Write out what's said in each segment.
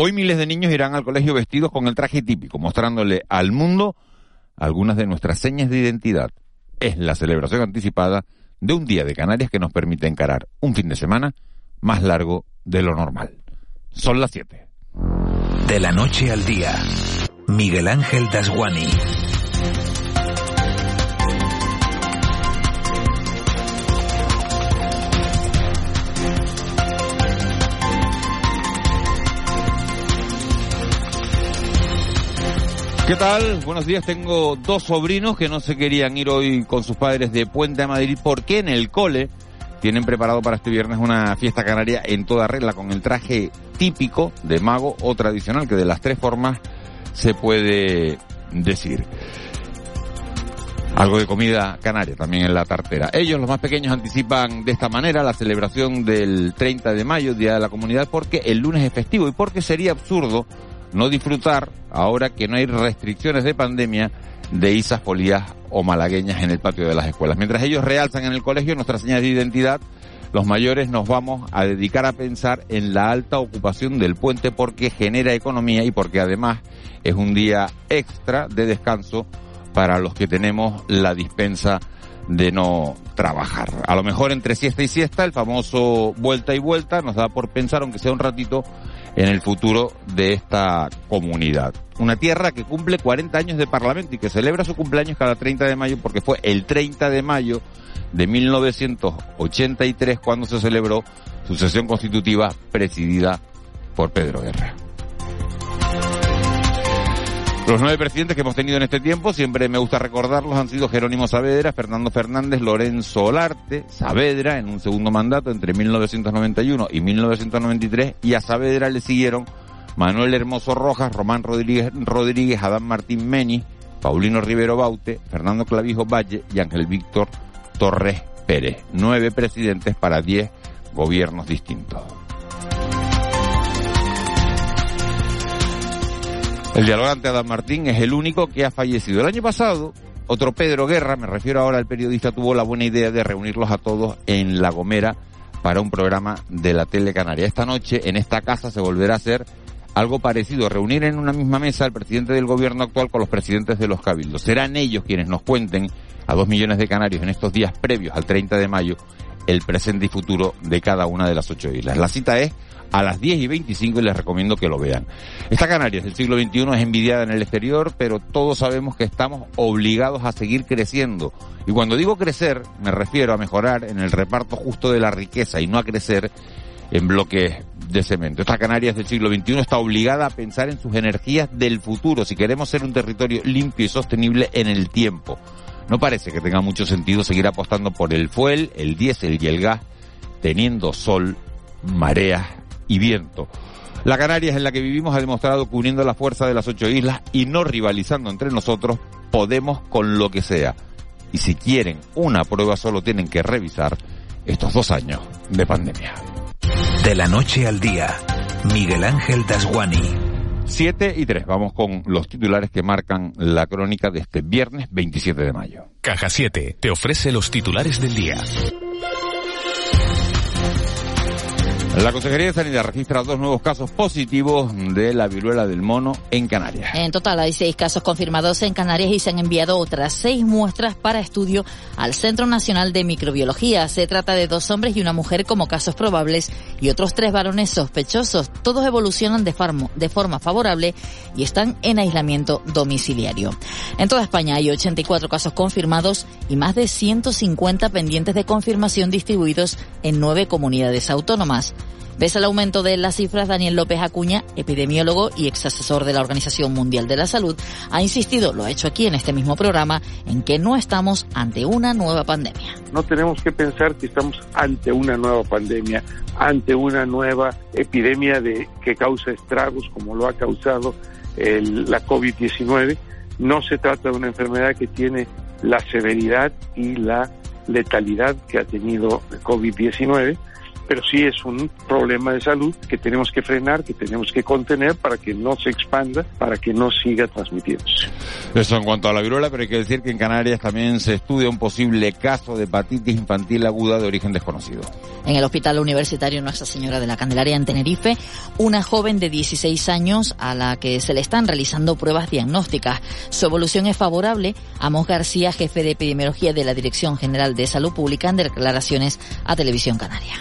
Hoy miles de niños irán al colegio vestidos con el traje típico, mostrándole al mundo algunas de nuestras señas de identidad. Es la celebración anticipada de un día de Canarias que nos permite encarar un fin de semana más largo de lo normal. Son las 7. De la noche al día, Miguel Ángel Dasguani. ¿Qué tal? Buenos días. Tengo dos sobrinos que no se querían ir hoy con sus padres de Puente a Madrid porque en el cole tienen preparado para este viernes una fiesta canaria en toda regla con el traje típico de mago o tradicional que de las tres formas se puede decir. Algo de comida canaria también en la tartera. Ellos, los más pequeños, anticipan de esta manera la celebración del 30 de mayo, Día de la Comunidad, porque el lunes es festivo y porque sería absurdo no disfrutar, ahora que no hay restricciones de pandemia, de isas, folías o malagueñas en el patio de las escuelas. Mientras ellos realzan en el colegio nuestras señas de identidad, los mayores nos vamos a dedicar a pensar en la alta ocupación del puente porque genera economía y porque además es un día extra de descanso para los que tenemos la dispensa de no trabajar. A lo mejor entre siesta y siesta, el famoso vuelta y vuelta nos da por pensar, aunque sea un ratito, en el futuro de esta comunidad. Una tierra que cumple 40 años de parlamento y que celebra su cumpleaños cada 30 de mayo porque fue el 30 de mayo de 1983 cuando se celebró su sesión constitutiva presidida por Pedro Guerra. Los nueve presidentes que hemos tenido en este tiempo, siempre me gusta recordarlos, han sido Jerónimo Saavedra, Fernando Fernández, Lorenzo Olarte, Saavedra en un segundo mandato entre 1991 y 1993 y a Saavedra le siguieron Manuel Hermoso Rojas, Román Rodríguez, Rodríguez Adán Martín Meni, Paulino Rivero Baute, Fernando Clavijo Valle y Ángel Víctor Torres Pérez. Nueve presidentes para diez gobiernos distintos. El dialogante Adán Martín es el único que ha fallecido. El año pasado, otro Pedro Guerra, me refiero ahora al periodista, tuvo la buena idea de reunirlos a todos en La Gomera para un programa de la tele canaria. Esta noche, en esta casa, se volverá a hacer algo parecido, reunir en una misma mesa al presidente del gobierno actual con los presidentes de los cabildos. Serán ellos quienes nos cuenten a dos millones de canarios en estos días previos al 30 de mayo el presente y futuro de cada una de las ocho islas. La cita es a las 10 y 25 y les recomiendo que lo vean. Esta Canarias del siglo XXI es envidiada en el exterior, pero todos sabemos que estamos obligados a seguir creciendo. Y cuando digo crecer, me refiero a mejorar en el reparto justo de la riqueza y no a crecer en bloques de cemento. Esta Canarias del siglo XXI está obligada a pensar en sus energías del futuro si queremos ser un territorio limpio y sostenible en el tiempo. No parece que tenga mucho sentido seguir apostando por el fuel, el diésel y el gas, teniendo sol, mareas y viento. La Canarias en la que vivimos ha demostrado que uniendo la fuerza de las ocho islas y no rivalizando entre nosotros, podemos con lo que sea. Y si quieren una prueba solo tienen que revisar estos dos años de pandemia. De la noche al día, Miguel Ángel Dasguani. Siete y tres. Vamos con los titulares que marcan la crónica de este viernes 27 de mayo. Caja 7 te ofrece los titulares del día. La Consejería de Sanidad registra dos nuevos casos positivos de la viruela del mono en Canarias. En total hay seis casos confirmados en Canarias y se han enviado otras seis muestras para estudio al Centro Nacional de Microbiología. Se trata de dos hombres y una mujer como casos probables y otros tres varones sospechosos. Todos evolucionan de, de forma favorable y están en aislamiento domiciliario. En toda España hay 84 casos confirmados y más de 150 pendientes de confirmación distribuidos en nueve comunidades autónomas. Pese al aumento de las cifras, Daniel López Acuña, epidemiólogo y ex asesor de la Organización Mundial de la Salud, ha insistido, lo ha hecho aquí en este mismo programa, en que no estamos ante una nueva pandemia. No tenemos que pensar que estamos ante una nueva pandemia, ante una nueva epidemia de, que causa estragos como lo ha causado la COVID-19. No se trata de una enfermedad que tiene la severidad y la letalidad que ha tenido COVID-19 pero sí es un problema de salud que tenemos que frenar, que tenemos que contener para que no se expanda, para que no siga transmitiéndose. Eso en cuanto a la viruela, pero hay que decir que en Canarias también se estudia un posible caso de hepatitis infantil aguda de origen desconocido. En el Hospital Universitario Nuestra Señora de la Candelaria en Tenerife, una joven de 16 años a la que se le están realizando pruebas diagnósticas. Su evolución es favorable. Amos García, jefe de epidemiología de la Dirección General de Salud Pública, en declaraciones a Televisión Canaria.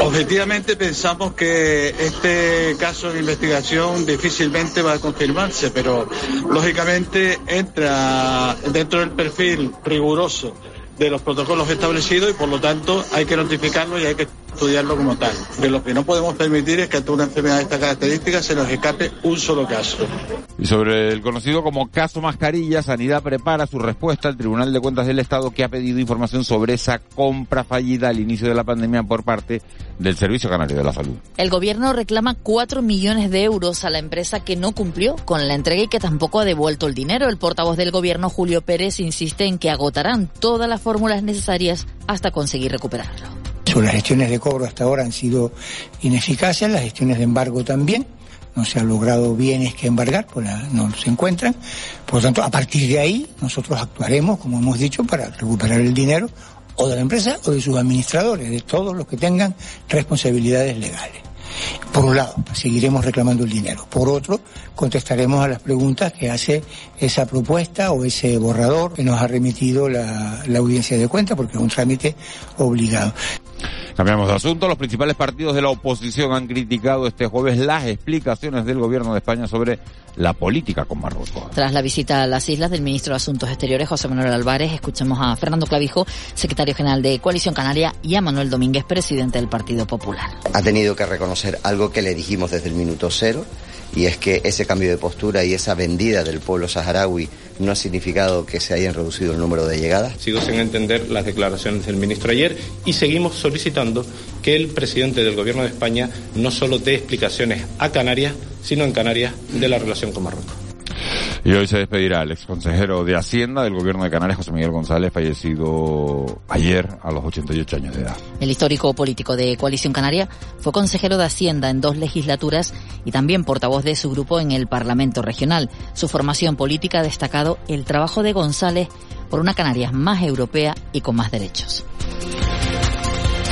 Objetivamente pensamos que este caso de investigación difícilmente va a confirmarse, pero lógicamente entra dentro del perfil riguroso de los protocolos establecidos y por lo tanto hay que notificarlo y hay que estudiarlo como tal. De lo que no podemos permitir es que ante una enfermedad de esta característica se nos escape un solo caso. Y sobre el conocido como caso mascarilla, Sanidad prepara su respuesta al Tribunal de Cuentas del Estado que ha pedido información sobre esa compra fallida al inicio de la pandemia por parte del Servicio Canario de la Salud. El gobierno reclama 4 millones de euros a la empresa que no cumplió con la entrega y que tampoco ha devuelto el dinero. El portavoz del gobierno, Julio Pérez, insiste en que agotarán todas las fórmulas necesarias hasta conseguir recuperarlo. Las gestiones de cobro hasta ahora han sido ineficaces, las gestiones de embargo también. No se ha logrado bienes que embargar, pues no se encuentran. Por lo tanto, a partir de ahí, nosotros actuaremos, como hemos dicho, para recuperar el dinero o de la empresa o de sus administradores, de todos los que tengan responsabilidades legales. Por un lado, seguiremos reclamando el dinero. Por otro, contestaremos a las preguntas que hace esa propuesta o ese borrador que nos ha remitido la, la audiencia de cuenta, porque es un trámite obligado. Cambiamos de asunto. Los principales partidos de la oposición han criticado este jueves las explicaciones del gobierno de España sobre la política con Marruecos. Tras la visita a las islas del ministro de Asuntos Exteriores, José Manuel Álvarez, escuchamos a Fernando Clavijo, secretario general de Coalición Canaria, y a Manuel Domínguez, presidente del Partido Popular. Ha tenido que reconocer algo que le dijimos desde el minuto cero, y es que ese cambio de postura y esa vendida del pueblo saharaui no ha significado que se hayan reducido el número de llegadas. Sigo sin entender las declaraciones del ministro ayer y seguimos solicitando que el presidente del Gobierno de España no solo dé explicaciones a Canarias, sino en Canarias de la relación con Marruecos. Y hoy se despedirá el exconsejero de Hacienda del gobierno de Canarias, José Miguel González, fallecido ayer a los 88 años de edad. El histórico político de Coalición Canaria fue consejero de Hacienda en dos legislaturas y también portavoz de su grupo en el Parlamento Regional. Su formación política ha destacado el trabajo de González por una Canarias más europea y con más derechos.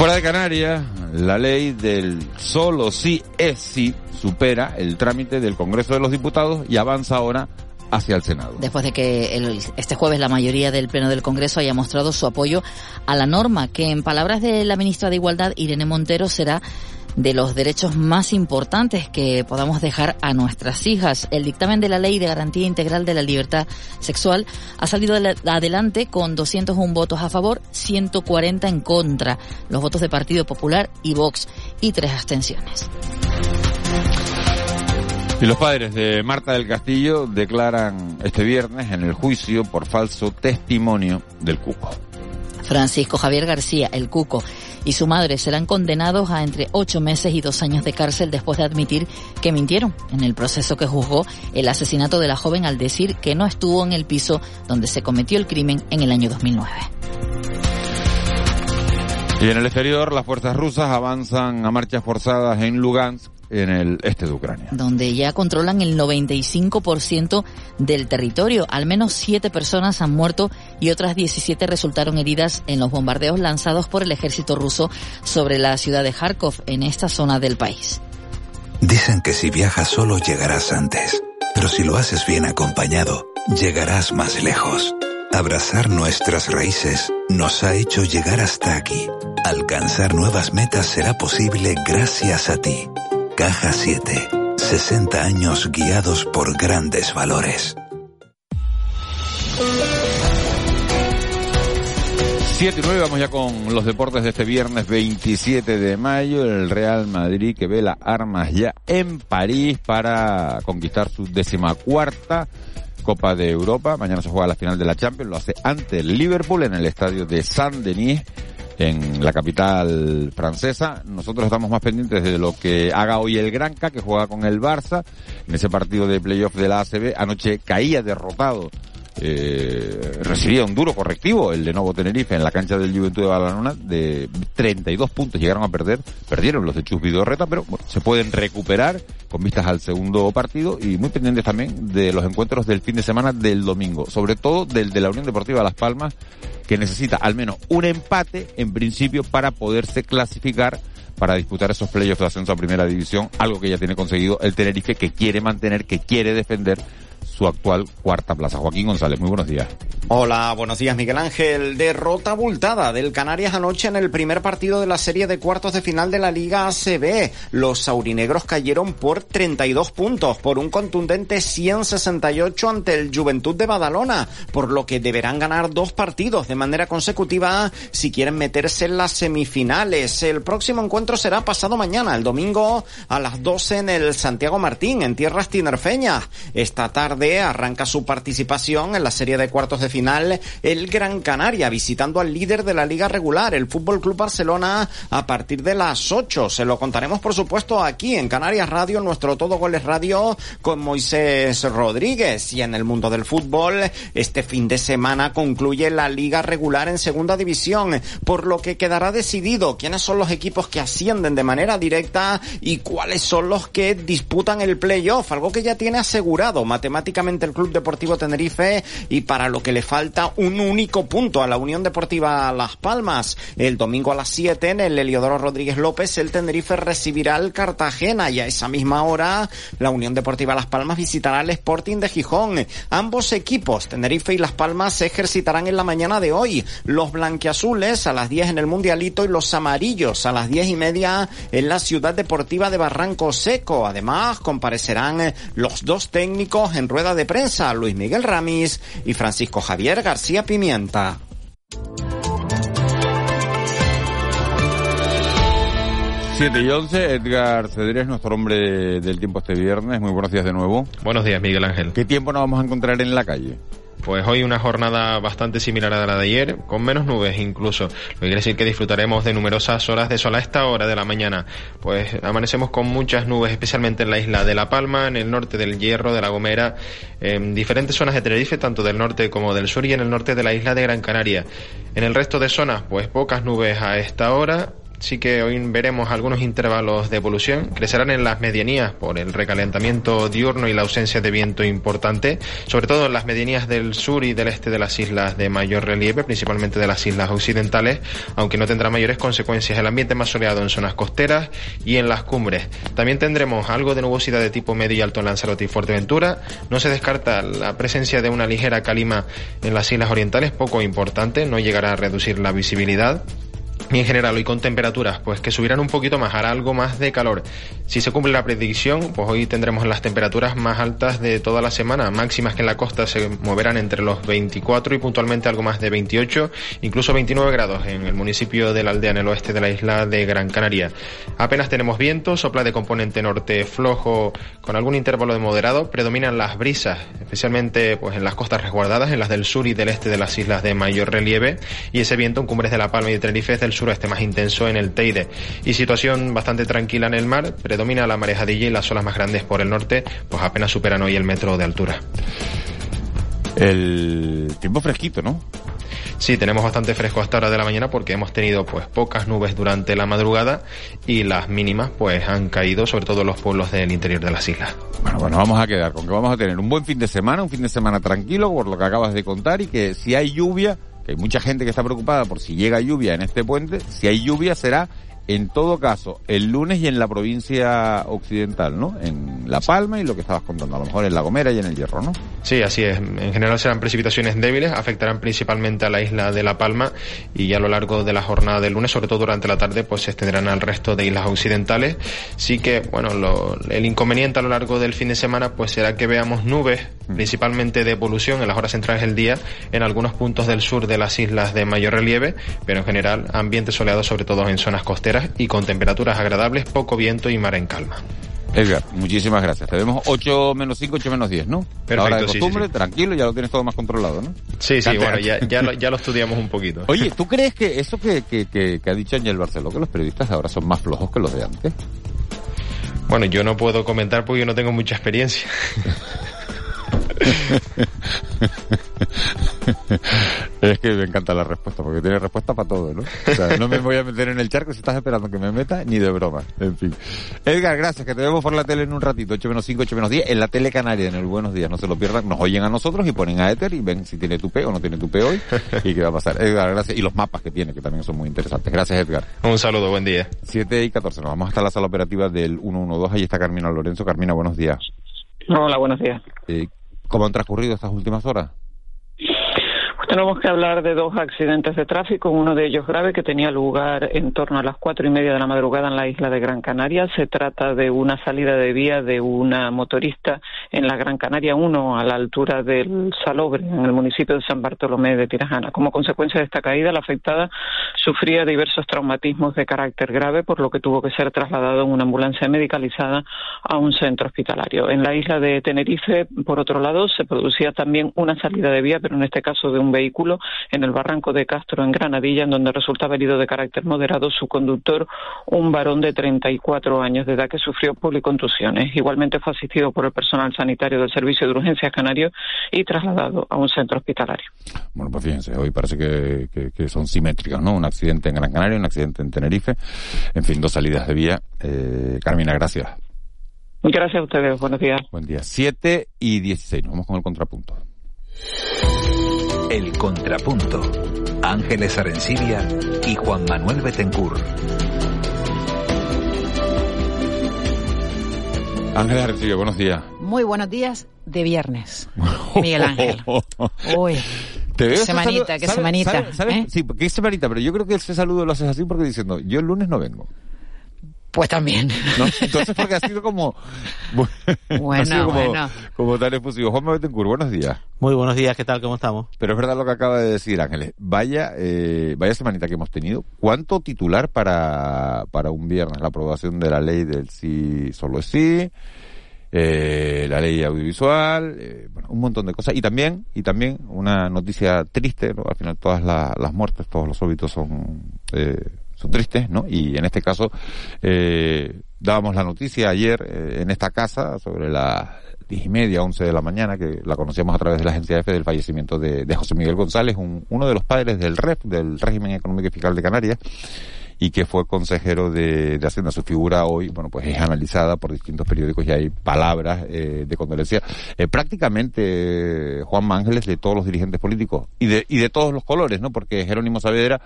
Fuera de Canarias, la ley del solo sí es sí supera el trámite del Congreso de los Diputados y avanza ahora hacia el Senado. Después de que el, este jueves la mayoría del Pleno del Congreso haya mostrado su apoyo a la norma, que en palabras de la ministra de Igualdad, Irene Montero, será de los derechos más importantes que podamos dejar a nuestras hijas. El dictamen de la Ley de Garantía Integral de la Libertad Sexual ha salido adelante con 201 votos a favor, 140 en contra, los votos de Partido Popular y Vox y tres abstenciones. Y los padres de Marta del Castillo declaran este viernes en el juicio por falso testimonio del Cuco. Francisco Javier García, el Cuco, y su madre serán condenados a entre ocho meses y dos años de cárcel después de admitir que mintieron en el proceso que juzgó el asesinato de la joven al decir que no estuvo en el piso donde se cometió el crimen en el año 2009. Y en el exterior, las fuerzas rusas avanzan a marchas forzadas en Lugansk, en el este de Ucrania. Donde ya controlan el 95% del territorio. Al menos siete personas han muerto y otras 17 resultaron heridas en los bombardeos lanzados por el ejército ruso sobre la ciudad de Kharkov en esta zona del país. Dicen que si viajas solo llegarás antes, pero si lo haces bien acompañado, llegarás más lejos. Abrazar nuestras raíces nos ha hecho llegar hasta aquí. Alcanzar nuevas metas será posible gracias a ti. Caja 7. 60 años guiados por grandes valores. 7 y 9, vamos ya con los deportes de este viernes 27 de mayo. El Real Madrid que ve las armas ya en París para conquistar su decimacuarta Copa de Europa. Mañana se juega la final de la Champions, lo hace ante el Liverpool en el estadio de Saint-Denis en la capital francesa. Nosotros estamos más pendientes de lo que haga hoy el Granca, que juega con el Barça en ese partido de playoff de la ACB. Anoche caía derrotado eh, recibía un duro correctivo el de Nuevo Tenerife en la cancha del Juventud de Badalona de 32 puntos llegaron a perder perdieron los de Chus Vidorreta pero se pueden recuperar con vistas al segundo partido y muy pendientes también de los encuentros del fin de semana del domingo sobre todo del de la Unión Deportiva Las Palmas que necesita al menos un empate en principio para poderse clasificar para disputar esos playoffs de ascenso a primera división, algo que ya tiene conseguido el Tenerife que quiere mantener, que quiere defender su actual cuarta plaza. Joaquín González, muy buenos días. Hola, buenos días Miguel Ángel. Derrota abultada del Canarias anoche en el primer partido de la serie de cuartos de final de la Liga ACB. Los saurinegros cayeron por 32 puntos, por un contundente 168 ante el Juventud de Badalona, por lo que deberán ganar dos partidos de manera consecutiva si quieren meterse en las semifinales. El próximo encuentro será pasado mañana, el domingo a las 12 en el Santiago Martín, en tierras tinerfeñas. Esta tarde arranca su participación en la serie de cuartos de final el Gran Canaria, visitando al líder de la liga regular, el Fútbol Club Barcelona, a partir de las 8. Se lo contaremos, por supuesto, aquí en Canarias Radio, nuestro Todo Goles Radio, con Moisés Rodríguez. Y en el mundo del fútbol, este fin de semana concluye la liga regular en segunda división, por lo que quedará decidido quiénes son los equipos que ascienden de manera directa y cuáles son los que disputan el playoff, algo que ya tiene asegurado matemáticamente el Club Deportivo Tenerife y para lo que le falta un único punto a la Unión Deportiva Las Palmas. El domingo a las 7 en el Heliodoro Rodríguez López el Tenerife recibirá al Cartagena y a esa misma hora la Unión Deportiva Las Palmas visitará al Sporting de Gijón. Ambos equipos, Tenerife y Las Palmas, se ejercitarán en la mañana de hoy. Los blanquiazules a las 10 en el Mundialito y los amarillos a las 10 y media en la Ciudad Deportiva de Barranco Seco. Además, comparecerán los dos técnicos en rueda de prensa Luis Miguel Ramis y Francisco Javier García Pimienta. Siete y once, Edgar Cedrés, nuestro hombre del tiempo este viernes. Muy buenos días de nuevo. Buenos días, Miguel Ángel. ¿Qué tiempo nos vamos a encontrar en la calle? Pues hoy una jornada bastante similar a la de ayer, con menos nubes incluso. Lo que quiere decir que disfrutaremos de numerosas horas de sol a esta hora de la mañana. Pues amanecemos con muchas nubes, especialmente en la isla de La Palma, en el norte del Hierro, de La Gomera, en diferentes zonas de Tenerife, tanto del norte como del sur y en el norte de la isla de Gran Canaria. En el resto de zonas, pues pocas nubes a esta hora, sí que hoy veremos algunos intervalos de evolución. Crecerán en las medianías por el recalentamiento diurno y la ausencia de viento importante, sobre todo en las medianías del sur y del este de las islas de mayor relieve, principalmente de las islas occidentales, aunque no tendrá mayores consecuencias. El ambiente más soleado en zonas costeras y en las cumbres. También tendremos algo de nubosidad de tipo medio y alto en Lanzarote y Fuerteventura. No se descarta la presencia de una ligera calima en las islas orientales, poco importante, no llegará a reducir la visibilidad y en general hoy con temperaturas pues que subirán un poquito más, hará algo más de calor. Si se cumple la predicción, pues hoy tendremos las temperaturas más altas de toda la semana, máximas que en la costa se moverán entre los 24 y puntualmente algo más de 28, incluso 29 grados en el municipio de la aldea en el oeste de la isla de Gran Canaria. Apenas tenemos viento, sopla de componente norte flojo con algún intervalo de moderado, predominan las brisas, especialmente pues en las costas resguardadas, en las del sur y del este de las islas de mayor relieve, y ese viento en cumbres de La Palma y de Tenerife es del sureste más intenso en el Teide. Y situación bastante tranquila en el mar, predomina la marejadilla y las olas más grandes por el norte, pues apenas superan hoy el metro de altura. El tiempo fresquito, ¿no? Sí, tenemos bastante fresco hasta hora de la mañana porque hemos tenido pues pocas nubes durante la madrugada y las mínimas pues han caído sobre todo en los pueblos del interior de las islas. Bueno, bueno, vamos a quedar con que vamos a tener un buen fin de semana, un fin de semana tranquilo por lo que acabas de contar y que si hay lluvia hay mucha gente que está preocupada por si llega lluvia en este puente. Si hay lluvia será en todo caso el lunes y en la provincia occidental, ¿no? En La Palma y lo que estabas contando, a lo mejor en La Gomera y en el Hierro, ¿no? Sí, así es. En general serán precipitaciones débiles, afectarán principalmente a la isla de La Palma y a lo largo de la jornada del lunes, sobre todo durante la tarde, pues se extenderán al resto de islas occidentales. Sí que, bueno, el inconveniente a lo largo del fin de semana pues será que veamos nubes, mm. principalmente de evolución en las horas centrales del día, en algunos puntos del sur de las islas de mayor relieve, pero en general ambiente soleado sobre todo en zonas costeras y con temperaturas agradables, poco viento y mar en calma. Edgar, muchísimas gracias. Te vemos 8 menos 5, 8 menos 10, ¿no? Perfecto, Ahora de costumbre, tranquilo, ya lo tienes todo más controlado, ¿no? Sí, sí, bueno, ya, ya, lo, ya lo estudiamos un poquito. Oye, ¿tú crees que eso que, que, que, que ha dicho Ángel Barceló, que los periodistas ahora son más flojos que los de antes? Bueno, yo no puedo comentar porque yo no tengo mucha experiencia. es que me encanta la respuesta, porque tiene respuesta para todo, ¿no? O sea, no me voy a meter en el charco si estás esperando que me meta, ni de broma. En fin. Edgar, gracias, que te vemos por la tele en un ratito, 8 menos 5, 8 menos 10, en la tele canaria, en el Buenos Días, no se lo pierdan, nos oyen a nosotros y ponen a Ether y ven si tiene tupe o no tiene tupe hoy y qué va a pasar. Edgar, gracias. Y los mapas que tiene, que también son muy interesantes. Gracias, Edgar. Un saludo, buen día. 7 y 14, nos vamos hasta la sala operativa del 112, ahí está Carmina Lorenzo. Carmina, buenos días. Hola, buenos días. Eh, ¿Cómo han transcurrido estas últimas horas? Tenemos que hablar de dos accidentes de tráfico, uno de ellos grave que tenía lugar en torno a las cuatro y media de la madrugada en la isla de Gran Canaria. Se trata de una salida de vía de una motorista en la Gran Canaria 1 a la altura del Salobre, en el municipio de San Bartolomé de Tirajana. Como consecuencia de esta caída, la afectada sufría diversos traumatismos de carácter grave, por lo que tuvo que ser trasladado en una ambulancia medicalizada a un centro hospitalario. En la isla de Tenerife, por otro lado, se producía también una salida de vía, pero en este caso de un vehículo en el barranco de Castro, en Granadilla, en donde resultaba herido de carácter moderado su conductor, un varón de 34 años de edad que sufrió policontusiones. Igualmente fue asistido por el personal sanitario del Servicio de Urgencias Canario y trasladado a un centro hospitalario. Bueno, pues fíjense, hoy parece que, son simétricas, ¿no? Un accidente en Gran Canaria, un accidente en Tenerife, en fin, dos salidas de vía. Eh, Carmina, gracias. Gracias a ustedes, buenos días. Buen día. 7 y 16, nos vamos con el contrapunto. El Contrapunto. Ángeles Arencibia y Juan Manuel Betencur. Ángeles Arencibia, buenos días. Muy buenos días de viernes. Miguel Ángel. Uy. ¿Te veo semanita, qué semanita. ¿sabes? ¿eh? Sí, qué semanita, pero yo creo que ese saludo lo haces así porque diciendo, yo el lunes no vengo. Pues también. Entonces, porque ha sido como. Bueno, como, bueno. Como tan efusivo. Juan Betancourt, buenos días. Muy buenos días, ¿qué tal? ¿Cómo estamos? Pero es verdad lo que acaba de decir Ángeles. Vaya, eh, vaya semanita que hemos tenido. ¿Cuánto titular para, para un viernes? La aprobación de la ley del sí, solo es sí. Eh, la ley audiovisual, eh, bueno, un montón de cosas. Y también, y también una noticia triste, ¿no? al final todas las muertes, todos los óbitos son eh, son tristes, ¿no? Y en este caso, eh, dábamos la noticia ayer eh, en esta casa sobre las diez y media, once de la mañana, que la conocíamos a través de la agencia EFE del fallecimiento de, José Miguel González, uno de los padres del REF, del Régimen Económico y Fiscal de Canarias, y que fue consejero de, de, Hacienda. Su figura hoy, bueno, pues es analizada por distintos periódicos y hay palabras eh, de condolencia. Eh, prácticamente Juan Ángeles de todos los dirigentes políticos y de, y de todos los colores, ¿no? Porque Jerónimo Saavedra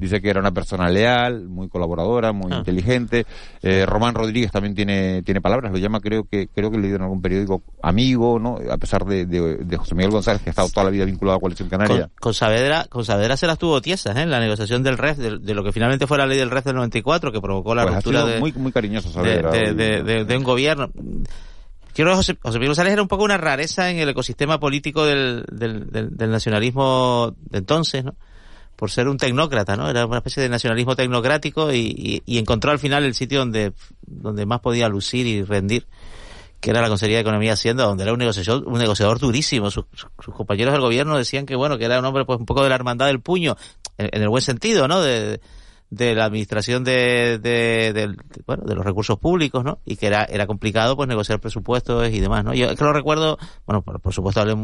dice que era una persona leal, muy colaboradora, muy ah. inteligente. Eh, Román Rodríguez también tiene, tiene palabras, lo llama creo que, creo que leído en algún periódico amigo, ¿no? A pesar de, de, José Miguel González, que ha estado toda la vida vinculado a Coalición Canaria. Con, Saavedra, con Saavedra se las tuvo tiesas, ¿eh? En la negociación del REF, de, lo que finalmente fue la ley del REF del 94, que provocó la pues ruptura de, muy, muy cariñoso Saavedra, de, un gobierno. Quiero José, José Miguel González era un poco una rareza en el ecosistema político del, del, del, del nacionalismo de entonces, ¿no? Por ser un tecnócrata, ¿no? Era una especie de nacionalismo tecnocrático y, encontró al final el sitio donde, donde más podía lucir y rendir, que era la Consejería de Economía y Hacienda, donde era un negociador, un negociador durísimo. Sus, compañeros del gobierno decían que, bueno, que era un hombre pues un poco de la hermandad del puño, en, el buen sentido, ¿no? De, de la administración de, de, bueno, de los recursos públicos, ¿no? Y que era, era complicado, pues, negociar presupuestos y demás, ¿no? Yo es que lo recuerdo, bueno, por, por supuesto hablé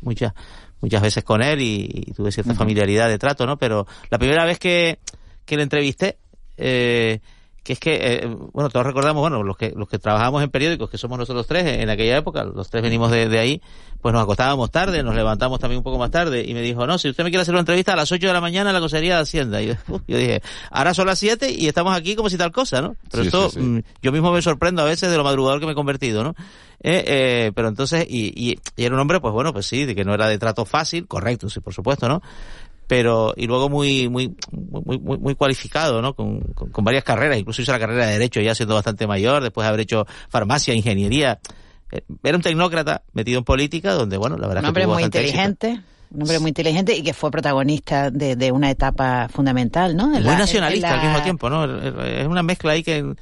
muchas, muchas veces con él y, tuve cierta familiaridad de trato, ¿no? Pero la primera vez que, que le entrevisté, eh, que es que, eh, bueno, todos recordamos, bueno, los que, los que trabajamos en periódicos, que somos nosotros tres en aquella época, los tres venimos de, de, ahí, pues nos acostábamos tarde, nos levantamos también un poco más tarde, y me dijo, no, si usted me quiere hacer una entrevista a las 8 de la mañana en la Consejería de Hacienda. Y yo, yo dije, ahora son las 7 y estamos aquí como si tal cosa, ¿no? Pero Sí, esto, sí, sí. mm, yo mismo me sorprendo a veces de lo madrugador que me he convertido, ¿no? Eh, eh, pero entonces, y, y, y era un hombre, pues bueno, pues sí, de que no era de trato fácil, correcto, sí, por supuesto, ¿no? Pero y luego muy muy muy muy, muy cualificado no con, con, con, varias carreras incluso hizo la carrera de derecho ya siendo bastante mayor después de haber hecho farmacia ingeniería Eh, era un tecnócrata metido en política donde bueno la verdad un hombre que muy inteligente éxito. un hombre muy inteligente y que fue protagonista de, de una etapa fundamental no muy En la- nacionalista en la- al mismo tiempo no es una mezcla ahí que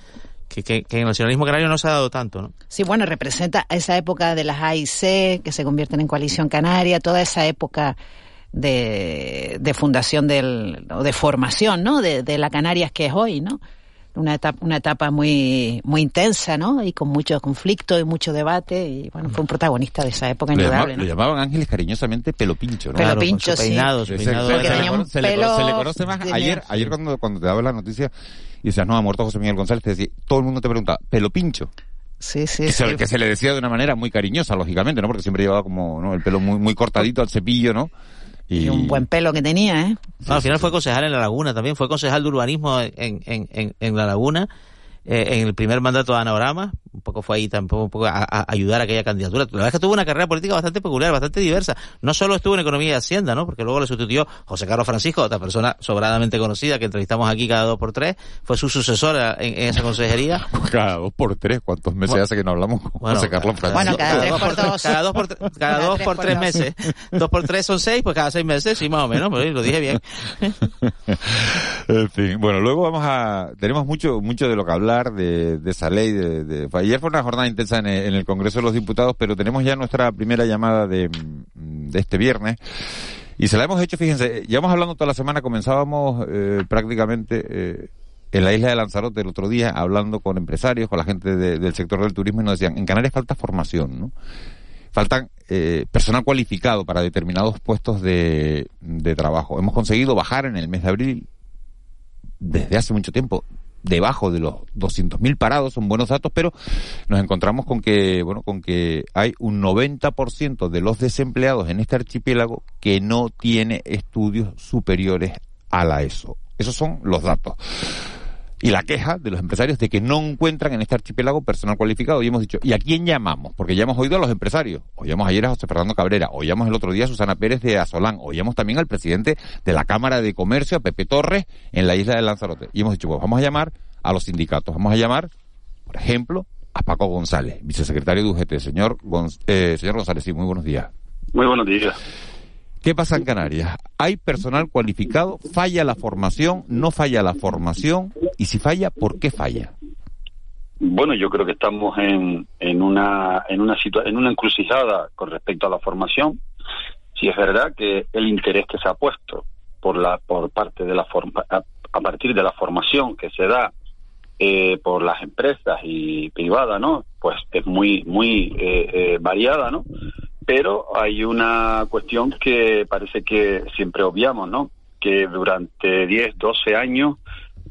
que, que, que en el nacionalismo canario no se ha dado tanto, ¿no? Sí, bueno, representa esa época de las AIC que se convierten en coalición canaria, toda esa época de, de fundación del, o de formación, ¿no? De, de la Canarias que es hoy, ¿no? Una etapa, una etapa muy, muy intensa, ¿no? Y con mucho conflicto y mucho debate. Y bueno, fue un protagonista de esa época Lo, indudable, ¿no? lo llamaban Ángeles cariñosamente pelo pincho, ¿no? Pelo pincho, sí. peinado, Se- peinado. se- Porque se le conoce más. Ayer, ayer cuando, cuando te daba la noticia y decías, no, ha muerto José Miguel González, te decía, todo el mundo te preguntaba, pelo pincho. Sí, sí, que, se, sí. que se le decía de una manera muy cariñosa, lógicamente, ¿no? Porque siempre llevaba como ¿no? el pelo muy, muy cortadito al cepillo, ¿no? Y un buen pelo que tenía, ¿eh? No, al final fue concejal en La Laguna también, fue concejal de urbanismo en, en, en, en La Laguna, eh, en el primer mandato de Ana Orama, un poco fue ahí tampoco un poco a, a ayudar a aquella candidatura. La verdad es que tuvo una carrera política bastante peculiar, bastante diversa. No solo estuvo en Economía y Hacienda, ¿no? Porque luego le sustituyó José Carlos Francisco, otra persona sobradamente conocida que entrevistamos aquí cada dos por tres, fue su sucesora en, en esa consejería. Cada dos por tres, ¿cuántos meses Bueno. hace que no hablamos con Bueno, José Carlos Francisco? Bueno, cada tres dos por tres- dos. Cada dos por, cada Cada dos tres por por tres dos. meses. Dos por tres son seis, pues cada seis meses, sí, más o menos, pues, lo dije bien. En fin, bueno, luego vamos a, tenemos mucho, mucho de lo que hablar de, esa ley. De, ayer fue una jornada intensa en el, Congreso de los Diputados, pero tenemos ya nuestra primera llamada de, mm, de este viernes. Y se la hemos hecho, fíjense, llevamos hablando toda la semana, comenzábamos eh, prácticamente eh, en la isla de Lanzarote el otro día, hablando con empresarios, con la gente de- del sector del turismo, y nos decían, en Canarias falta formación, ¿no? faltan eh, personal cualificado para determinados puestos de, de trabajo. Hemos conseguido bajar en el mes de abril, desde hace mucho tiempo, debajo de los 200.000 parados, son buenos datos, pero nos encontramos con que, bueno, con que hay un 90% de los desempleados en este archipiélago que no tiene estudios superiores a la ESO. Esos son los datos y la queja de los empresarios de que no encuentran en este archipiélago personal cualificado. Y hemos dicho, ¿y a quién llamamos? Porque ya hemos oído a los empresarios. Oíamos ayer a José Fernando Cabrera, oíamos el otro día a Susana Pérez de Azolán, oíamos también al presidente de la Cámara de Comercio, a Pepe Torres, en la isla de Lanzarote. Y hemos dicho, pues vamos a llamar a los sindicatos. Vamos a llamar, por ejemplo, a Paco González, vicesecretario de UGT. Señor, Gonz- eh, señor González, sí, muy buenos días. Muy buenos días. ¿Qué pasa en Canarias? ¿Hay personal cualificado? ¿Falla la formación? ¿No falla la formación? Y si falla, ¿por qué falla? Bueno, yo creo que estamos en, en una en una situa- en una encrucijada con respecto a la formación. Si es verdad que el interés que se ha puesto por la por parte de la forma a, a partir de la formación que se da eh, por las empresas y privada, ¿no? Pues es muy muy eh, eh, variada, ¿no? Pero hay una cuestión que parece que siempre obviamos, ¿no? Que durante 10, 12 años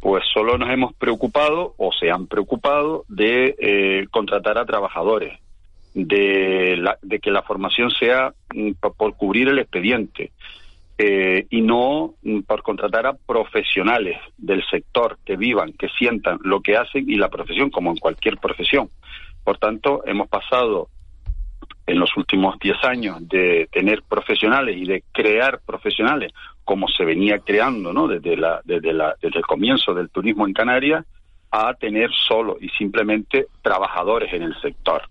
pues solo nos hemos preocupado o se han preocupado de eh, contratar a trabajadores, de, la- de que la formación sea mm, por, cubrir el expediente eh, y no mm, por contratar a profesionales del sector que vivan, que sientan lo que hacen y la profesión, como en cualquier profesión. Por tanto, hemos pasado en los últimos 10 años de tener profesionales y de crear profesionales como se venía creando ¿no? desde, la, desde, el comienzo del turismo en Canarias a tener solo y simplemente trabajadores en el sector.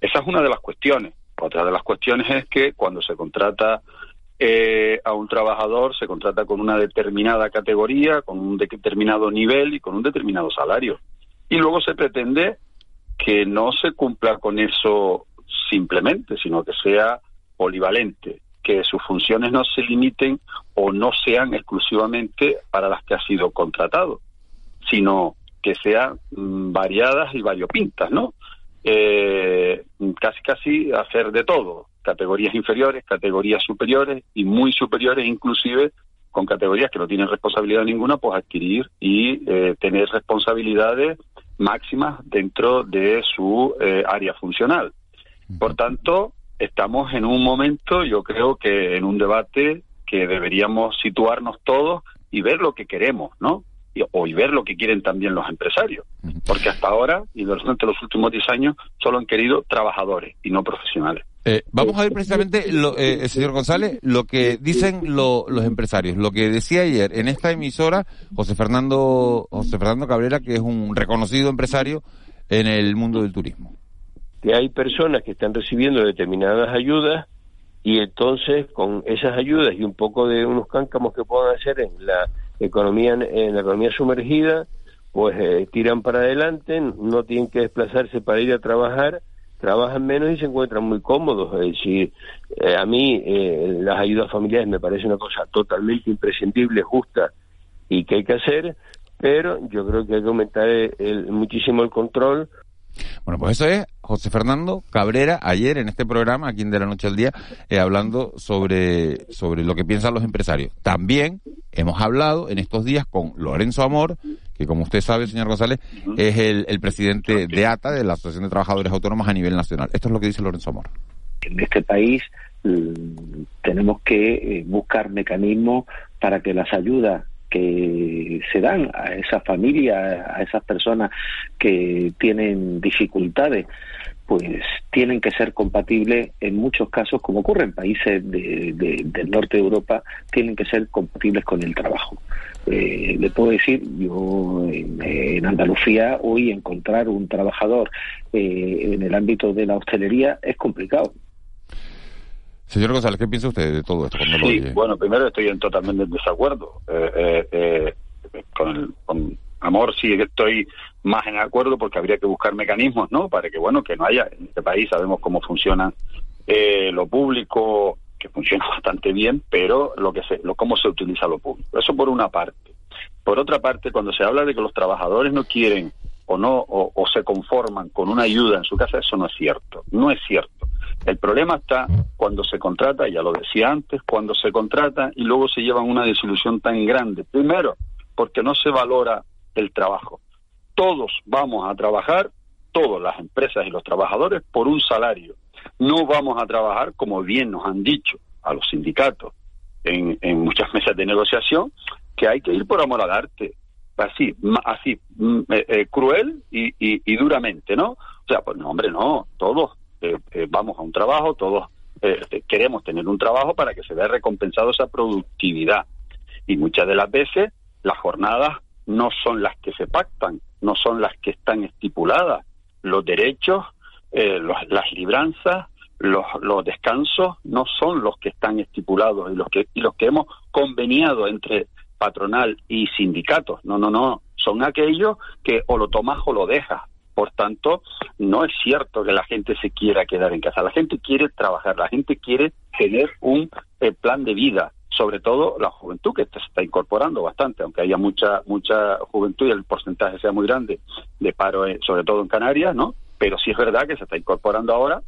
Esa es una de las cuestiones. Otra de las cuestiones es que cuando se contrata eh, a un trabajador, se contrata con una determinada categoría, con un determinado nivel y con un determinado salario. Y luego se pretende que no se cumpla con eso simplemente, sino que sea polivalente, que sus funciones no se limiten o no sean exclusivamente para las que ha sido contratado, sino que sean mm, variadas y variopintas, ¿no? Eh, casi casi hacer de todo, categorías inferiores, categorías superiores y muy superiores inclusive con categorías que no tienen responsabilidad ninguna, pues adquirir y eh, tener responsabilidades máximas dentro de su eh, área funcional. Por tanto, estamos en un momento, yo creo que en un debate que deberíamos situarnos todos y ver lo que queremos, ¿no? Y, o y ver lo que quieren también los empresarios. Porque hasta ahora, y durante los últimos 10 años, solo han querido trabajadores y no profesionales. Eh, vamos a ver precisamente, lo, eh, señor González, lo que dicen lo- los empresarios. Lo que decía ayer en esta emisora José Fernando, José Fernando Cabrera, que es un reconocido empresario en el mundo del turismo. Que hay personas que están recibiendo determinadas ayudas y entonces con esas ayudas y un poco de unos cáncamos que puedan hacer en la economía en la economía sumergida pues eh, tiran para adelante no tienen que desplazarse para ir a trabajar trabajan menos y se encuentran muy cómodos. Es decir eh, a mí eh, las ayudas familiares me parece una cosa totalmente imprescindible justa y que hay que hacer pero yo creo que hay que aumentar el- muchísimo el control Bueno, pues eso es José Fernando Cabrera ayer en este programa, aquí en De la Noche al Día, eh, hablando sobre, sobre lo que piensan los empresarios. También hemos hablado en estos días con Lorenzo Amor, que como usted sabe, señor González, es el, el presidente de ATA, de la Asociación de Trabajadores Autónomos a nivel nacional. Esto es lo que dice Lorenzo Amor. en este país mm, tenemos que eh, buscar mecanismos para que las ayudas que se dan a esas familias, a esas personas que tienen dificultades, pues tienen que ser compatibles en muchos casos, como ocurre en países de- de- del norte de Europa, tienen que ser compatibles con el trabajo. Eh, le puedo decir, yo en, en Andalucía hoy encontrar un trabajador eh, en el ámbito de la hostelería es complicado. Señor González, ¿qué piensa usted de todo esto cuando Sí, bueno, primero estoy en totalmente en desacuerdo. Eh, eh, eh, con, el- con Amor sí estoy más en acuerdo porque habría que buscar mecanismos, ¿no? Para que, bueno, que no haya, en este país sabemos cómo funciona eh, lo público, que funciona bastante bien, pero lo que se, lo, cómo se utiliza lo público. Eso por una parte. Por otra parte, cuando se habla de que los trabajadores no quieren o no o, o se conforman con una ayuda en su casa, eso no es cierto. No es cierto. El problema está cuando se contrata, ya lo decía antes, cuando se contrata y luego se llevan una desilusión tan grande. Primero, porque no se valora el trabajo. Todos vamos a trabajar, todas las empresas y los trabajadores, por un salario. No vamos a trabajar, como bien nos han dicho a los sindicatos en, en muchas mesas de negociación, que hay que ir por amor al arte. Así, así, mm, eh, eh, cruel y, y- y duramente, ¿no? O sea, pues no, hombre, no, todos vamos a un trabajo, todos eh, eh, queremos tener un trabajo para que se vea recompensado esa productividad. Y muchas de las veces las jornadas no son las que se pactan, no son las que están estipuladas. Los derechos, eh, los- las libranzas, los, los descansos no son los que están estipulados y los que, y los que hemos conveniado entre patronal y sindicatos. No, no, no. Son aquellos que o lo tomas o lo dejas. Por tanto, no es cierto que la gente se quiera quedar en casa. La gente quiere trabajar, la gente quiere tener un eh, plan de vida. Sobre todo la juventud que se está incorporando bastante, aunque haya mucha mucha juventud y el porcentaje sea muy grande de paro, eh, sobre todo en Canarias, ¿no? Pero sí es verdad que se está incorporando ahora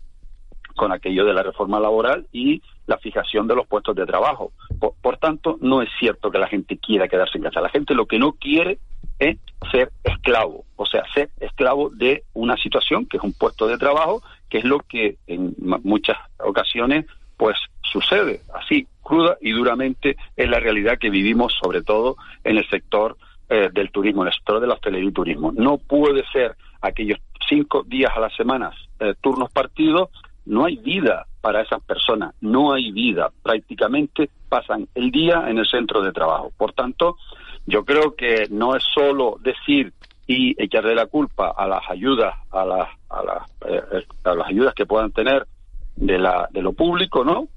con aquello de la reforma laboral y la fijación de los puestos de trabajo. Por, por tanto, no es cierto que la gente quiera quedarse en casa. La gente lo que no quiere es ser esclavo, o sea, ser esclavo de una situación que es un puesto de trabajo, que es lo que en muchas ocasiones pues sucede así, cruda y duramente en la realidad que vivimos sobre todo en el sector eh, del turismo, en el sector de la hostelería y. No puede ser aquellos cinco días a la semana, eh, turnos partidos, no hay vida para esas personas, no hay vida. Prácticamente pasan el día en el centro de trabajo. Por tanto, yo creo que no es solo decir y echarle la culpa a las ayudas, a las, a las, eh, a las ayudas que puedan tener de, la, de lo público, ¿no?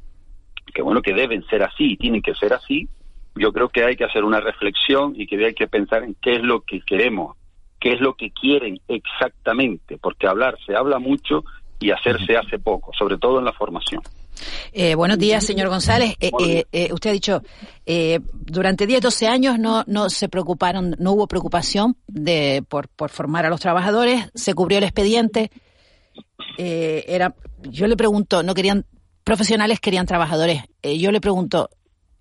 Que bueno, que deben ser así y tienen que ser así. Yo creo que hay que hacer una reflexión y que hay que pensar en qué es lo que queremos, qué es lo que quieren exactamente, porque hablar se habla mucho y hacer se hace poco, sobre todo en la formación. Eh, buenos días, señor González. Eh, eh, eh, usted ha dicho, eh, durante 10, 12 años no, no se preocuparon, no hubo preocupación de, por, por formar a los trabajadores, se cubrió el expediente. Eh, era, yo le pregunto, no querían, profesionales querían trabajadores. Yo le pregunto,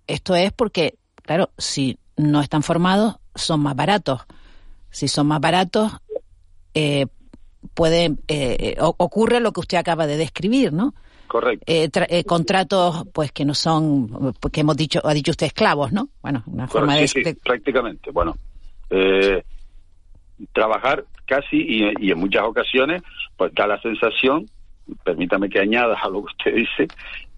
esto es porque claro, si no están formados, son más baratos. Si son más baratos, eh, puede, ocurre lo que usted acaba de describir, ¿no? Correcto. contratos, pues que no son, que hemos dicho, ha dicho usted esclavos, ¿no? Bueno, una forma de, sí, prácticamente. Bueno, trabajar casi y, y, en muchas ocasiones, pues da la sensación, permítame que añada a lo que usted dice,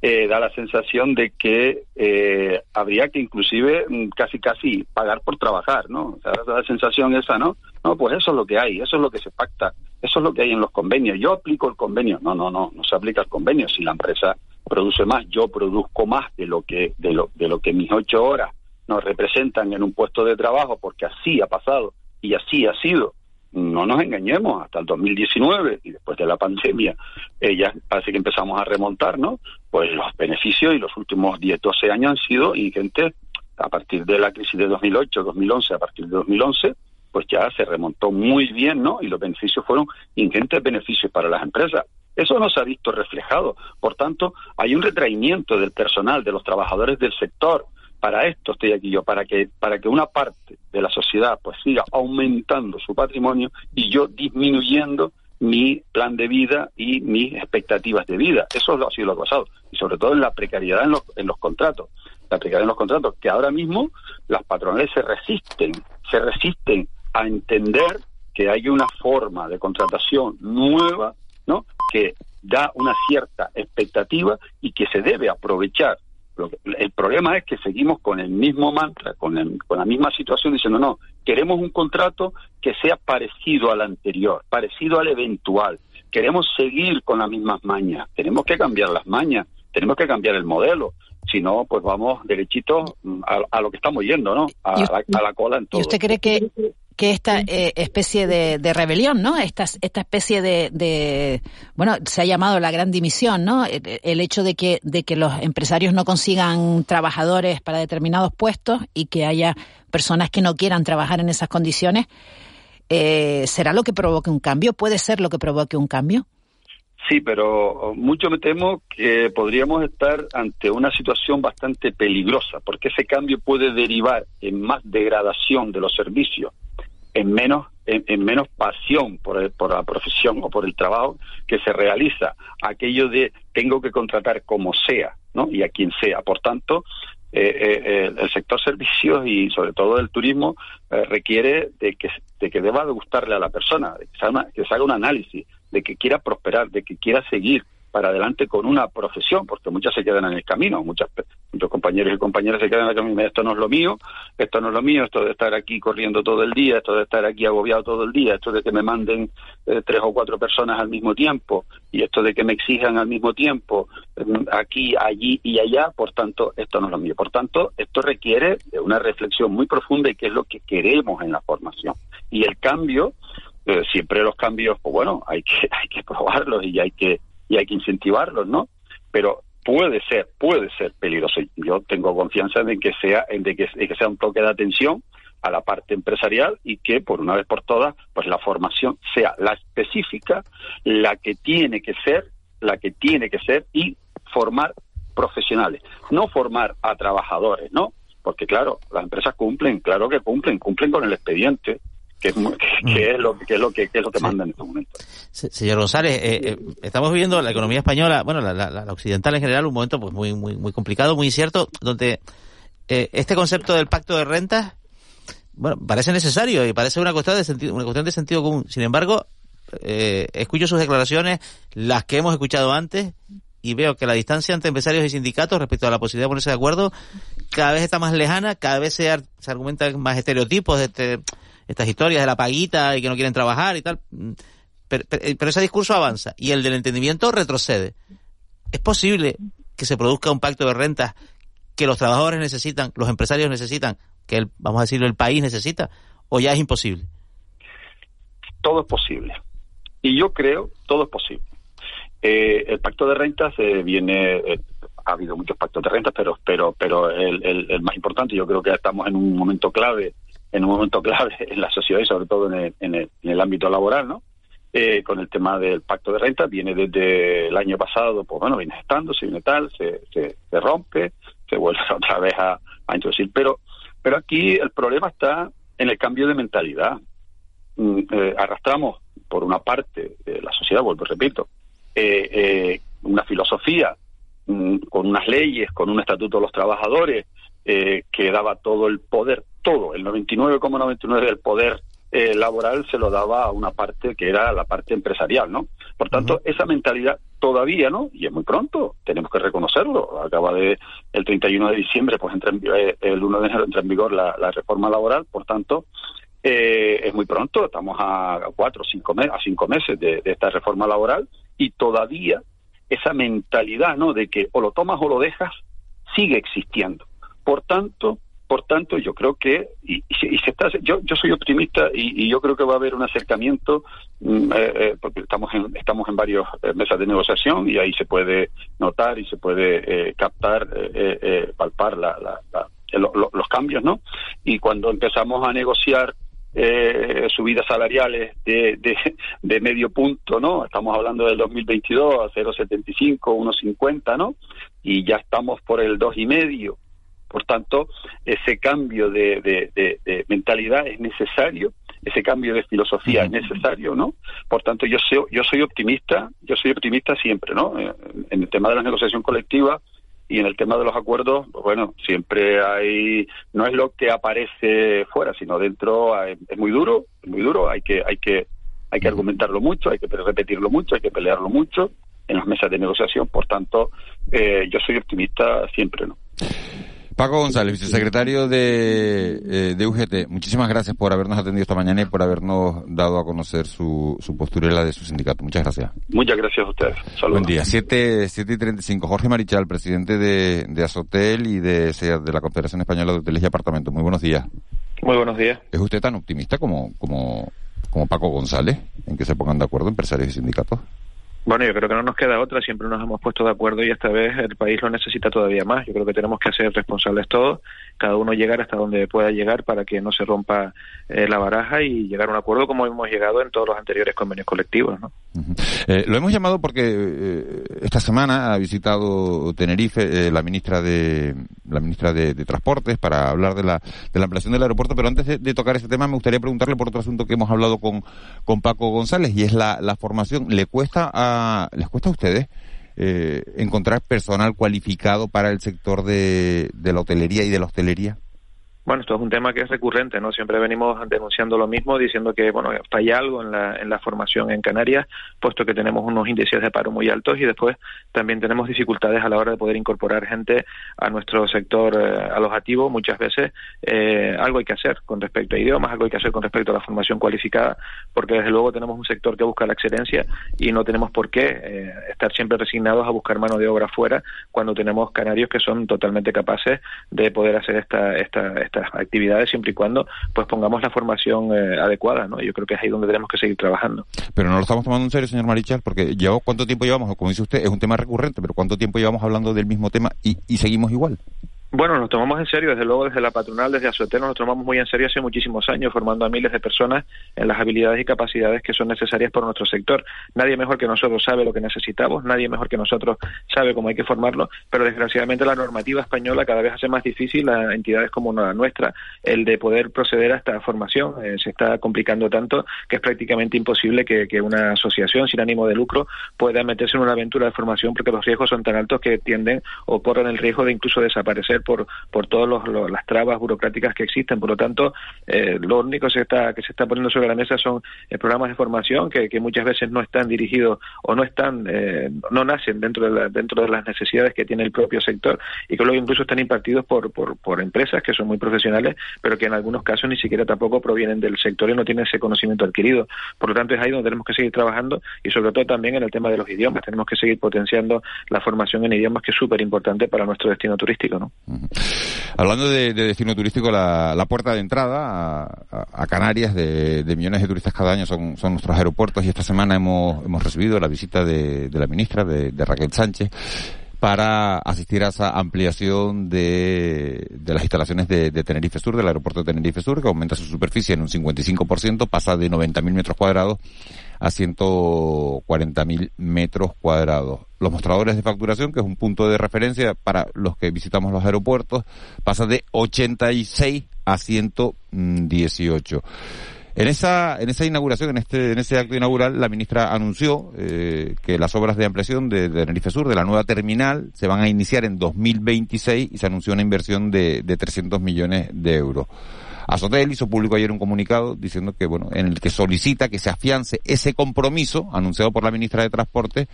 eh, da la sensación de que eh, habría que inclusive mm, casi casi pagar por trabajar, ¿no? da la sensación esa, ¿no? No, pues eso es lo que hay, eso es lo que se pacta, eso es lo que hay en los convenios. Yo aplico el convenio, no, no, no, no se aplica el convenio. Si la empresa produce más, yo produzco más de lo que de lo de lo que mis ocho horas nos representan en un puesto de trabajo, porque así ha pasado y así ha sido no nos engañemos, hasta el 2019 y después de la pandemia, eh, ya parece que empezamos a remontar, ¿no? Pues los beneficios y los últimos 10, 12 años han sido ingentes. A partir de la crisis de 2008, 2011, a partir de 2011, pues ya se remontó muy bien, ¿no? Y los beneficios fueron ingentes beneficios para las empresas. Eso no se ha visto reflejado. Por tanto, hay un retraimiento del personal, de los trabajadores del sector, para esto estoy aquí yo, para que, para que una parte de la sociedad pues siga aumentando su patrimonio y yo disminuyendo mi plan de vida y mis expectativas de vida. Eso ha sido lo que pasado. Y sobre todo en la precariedad en los, en los contratos. La precariedad en los contratos, que ahora mismo las patronales se resisten, se resisten a entender que hay una forma de contratación nueva, ¿no? Que da una cierta expectativa y que se debe aprovechar el problema es que seguimos con el mismo mantra, con, la misma situación, diciendo, no, queremos un contrato que sea parecido al anterior, parecido al eventual. Queremos seguir con las mismas mañas. Tenemos que cambiar las mañas, tenemos que cambiar el modelo. Si no, pues vamos derechito a, lo que estamos yendo, ¿no? A, la, cola en todo. ¿Y usted cree que que esta eh, especie de, rebelión, ¿no? Esta, esta especie de, bueno, se ha llamado la gran dimisión, ¿no? El, hecho de que, de que los empresarios no consigan trabajadores para determinados puestos y que haya personas que no quieran trabajar en esas condiciones, eh, ¿será lo que provoque un cambio? ¿Puede ser lo que provoque un cambio? Sí, pero mucho me temo que podríamos estar ante una situación bastante peligrosa, porque ese cambio puede derivar en más degradación de los servicios en menos en, menos pasión por, por la profesión o por el trabajo que se realiza, aquello de tengo que contratar como sea, ¿no? Y a quien sea. Por tanto, eh, eh, el sector servicios y sobre todo el turismo eh, requiere de que, de que deba gustarle a la persona, de que que se haga un análisis, de que quiera prosperar, de que quiera seguir, para adelante con una profesión, porque muchas se quedan en el camino, muchas, muchos compañeros y compañeras se quedan en el camino, esto no es lo mío, esto no es lo mío, esto de estar aquí corriendo todo el día, esto de estar aquí agobiado todo el día, esto de que me manden eh, tres o cuatro personas al mismo tiempo, y esto de que me exijan al mismo tiempo, mm, aquí, allí y allá, por tanto, esto no es lo mío. Por tanto, esto requiere una reflexión muy profunda y qué es lo que queremos en la formación. Y el cambio, eh, siempre los cambios, pues bueno, hay que, hay que probarlos y hay que y hay que incentivarlos, ¿no? Pero puede ser, puede ser peligroso. Yo tengo confianza en que sea, en de que, sea un toque de atención a la parte empresarial y que por una vez por todas, pues la formación sea la específica, la que tiene que ser, la que tiene que ser y formar profesionales, no formar a trabajadores, ¿no? Porque claro, las empresas cumplen, claro que cumplen, cumplen con el expediente, que es, mm. lo que es lo que, es lo que manda en este momento. Señor González, eh, eh, estamos viviendo la economía española, bueno, la, occidental en general, un momento pues muy muy muy complicado, muy incierto, donde eh, este concepto del pacto de rentas, bueno, parece necesario y parece una cuestión de sentido, una cuestión de sentido común. Sin embargo, escucho sus declaraciones, las que hemos escuchado antes, y veo que la distancia entre empresarios y sindicatos respecto a la posibilidad de ponerse de acuerdo cada vez está más lejana, cada vez se, se argumentan más estereotipos de este estas historias de la paguita y que no quieren trabajar y tal. Pero, ese discurso avanza y el del entendimiento retrocede. ¿Es posible que se produzca un pacto de rentas que los trabajadores necesitan, los empresarios necesitan, que el, vamos a decirlo, el país necesita, o ya es imposible? Todo es posible. Y yo creo, todo es posible. Eh, el pacto de rentas eh, viene, eh, ha habido muchos pactos de rentas, pero, pero, pero el, el, más importante, yo creo que estamos en un momento clave en un momento clave en la sociedad y sobre todo en el, en el, ámbito laboral, ¿no? Eh, con el tema del pacto de renta, viene desde el año pasado, pues bueno, viene estando, se viene tal, se, se, rompe, se vuelve otra vez a, introducir, pero Pero aquí el problema está en el cambio de mentalidad. Mm, eh, arrastramos, por una parte, de la sociedad, vuelvo repito, eh, eh, una filosofía con unas leyes, con un estatuto de los trabajadores, que daba todo el poder, todo, el 99,99 del poder laboral se lo daba a una parte que era la parte empresarial, ¿no? Por tanto, esa mentalidad todavía, ¿no? Y es muy pronto, tenemos que reconocerlo. Acaba de, el 31 de diciembre, pues entra en, el 1 de enero entra en vigor la, reforma laboral, por tanto, eh, es muy pronto, estamos a cuatro o cinco, meses, a cinco meses de, esta reforma laboral y todavía esa mentalidad, ¿no? De que o lo tomas o lo dejas, sigue existiendo. Por tanto, por tanto, yo creo que, y, se está, yo, yo soy optimista y, yo creo que va a haber un acercamiento, mm, eh, eh, porque estamos en, estamos en varias eh, mesas de negociación y ahí se puede notar y se puede captar, palpar los cambios, ¿no? Y cuando empezamos a negociar subidas salariales de, de, de, medio punto, ¿no? Estamos hablando del 2022 a 0,75, 1,50, ¿no? Y ya estamos por el dos y medio por tanto, ese cambio de, mentalidad es necesario, ese cambio de filosofía es necesario, ¿no? Por tanto, yo soy, yo soy optimista, yo soy optimista siempre, ¿no? Eh, en el tema de la negociación colectiva y en el tema de los acuerdos, pues bueno, siempre hay, no es lo que aparece fuera, sino dentro es muy duro, es muy duro, hay que, hay que, hay que argumentarlo mucho, hay que repetirlo mucho, hay que pelearlo mucho en las mesas de negociación, por tanto, eh, yo soy optimista siempre, ¿no? Paco González, vicesecretario de, eh, de UGT, muchísimas gracias por habernos atendido esta mañana y por habernos dado a conocer su, su postura y la de su sindicato. Muchas gracias. Muchas gracias a ustedes. Saludos. Buen día. 7, siete y 35. Jorge Marichal, presidente de, de Azotel y de, de la Confederación Española de Hoteles y Apartamentos. Muy buenos días. Muy buenos días. ¿Es usted tan optimista como, como, como Paco González en que se pongan de acuerdo empresarios y sindicatos? Bueno, yo creo que no nos queda otra, siempre nos hemos puesto de acuerdo y esta vez el país lo necesita todavía más. Yo creo que tenemos que ser responsables todos, cada uno llegar hasta donde pueda llegar para que no se rompa eh, la baraja y llegar a un acuerdo como hemos llegado en todos los anteriores convenios colectivos. ¿no? Eh, lo hemos llamado porque eh, esta semana ha visitado Tenerife la ministra de la ministra de, Transportes para hablar de la, de la ampliación del aeropuerto, pero antes de, tocar este tema me gustaría preguntarle por otro asunto que hemos hablado con, con Paco González y es la, la formación. ¿Le cuesta a ¿les cuesta a ustedes eh, encontrar personal cualificado para el sector de, de la hotelería y de la hostelería? Bueno, esto es un tema que es recurrente, ¿no? Siempre venimos denunciando lo mismo, diciendo que, bueno, falla algo en la, en la formación en Canarias, puesto que tenemos unos índices de paro muy altos y después también tenemos dificultades a la hora de poder incorporar gente a nuestro sector eh, alojativo. Muchas veces eh, algo hay que hacer con respecto a idiomas, algo hay que hacer con respecto a la formación cualificada, porque desde luego tenemos un sector que busca la excelencia y no tenemos por qué eh, estar siempre resignados a buscar mano de obra fuera cuando tenemos canarios que son totalmente capaces de poder hacer esta, esta actividades siempre y cuando pues pongamos la formación eh, adecuada, ¿no? Yo creo que es ahí donde tenemos que seguir trabajando. Pero no lo estamos tomando en serio, señor Marichal, porque llevo cuánto tiempo llevamos, como dice usted, es un tema recurrente, pero cuánto tiempo llevamos hablando del mismo tema y, y seguimos igual. Bueno, nos tomamos en serio, desde luego desde la patronal, desde Azotel, nos tomamos muy en serio hace muchísimos años, formando a miles de personas en las habilidades y capacidades que son necesarias por nuestro sector. Nadie mejor que nosotros sabe lo que necesitamos, nadie mejor que nosotros sabe cómo hay que formarlo, pero desgraciadamente la normativa española cada vez hace más difícil a entidades como la nuestra el de poder proceder a esta formación. Eh, se está complicando tanto que es prácticamente imposible que una asociación sin ánimo de lucro pueda meterse en una aventura de formación porque los riesgos son tan altos que tienden o corren el riesgo de incluso desaparecer por, por todas las trabas burocráticas que existen. Por lo tanto, eh, lo único que se, está, poniendo sobre la mesa son eh, programas de formación que, muchas veces no están dirigidos o no están, eh, no nacen dentro de, dentro de las necesidades que tiene el propio sector y que luego incluso están impartidos por, por, por empresas que son muy profesionales, pero que en algunos casos ni siquiera tampoco provienen del sector y no tienen ese conocimiento adquirido. Por lo tanto, es ahí donde tenemos que seguir trabajando y sobre todo también en el tema de los idiomas. Tenemos que seguir potenciando la formación en idiomas que es súper importante para nuestro destino turístico. ¿no? Hablando de, destino turístico, la, puerta de entrada a, Canarias de, millones de turistas cada año son, nuestros aeropuertos y esta semana hemos, hemos recibido la visita de, la ministra, de, Raquel Sánchez, para asistir a esa ampliación de, las instalaciones de, Tenerife Sur, del aeropuerto de Tenerife Sur, que aumenta su superficie en un 55%, pasa de 90.000 metros cuadrados a 140.000 metros cuadrados. los mostradores de facturación, que es un punto de referencia para los que visitamos los aeropuertos, pasa de 86 a 118. En esa, en esa inauguración, en este, en ese acto inaugural, la ministra anunció eh, que las obras de ampliación de, de, Sur, de la nueva terminal, se van a iniciar en 2026 y se anunció una inversión de, de 300 millones de euros. Azotel hizo público ayer un comunicado diciendo que, bueno, en el que solicita que se afiance ese compromiso anunciado por la ministra de Transporte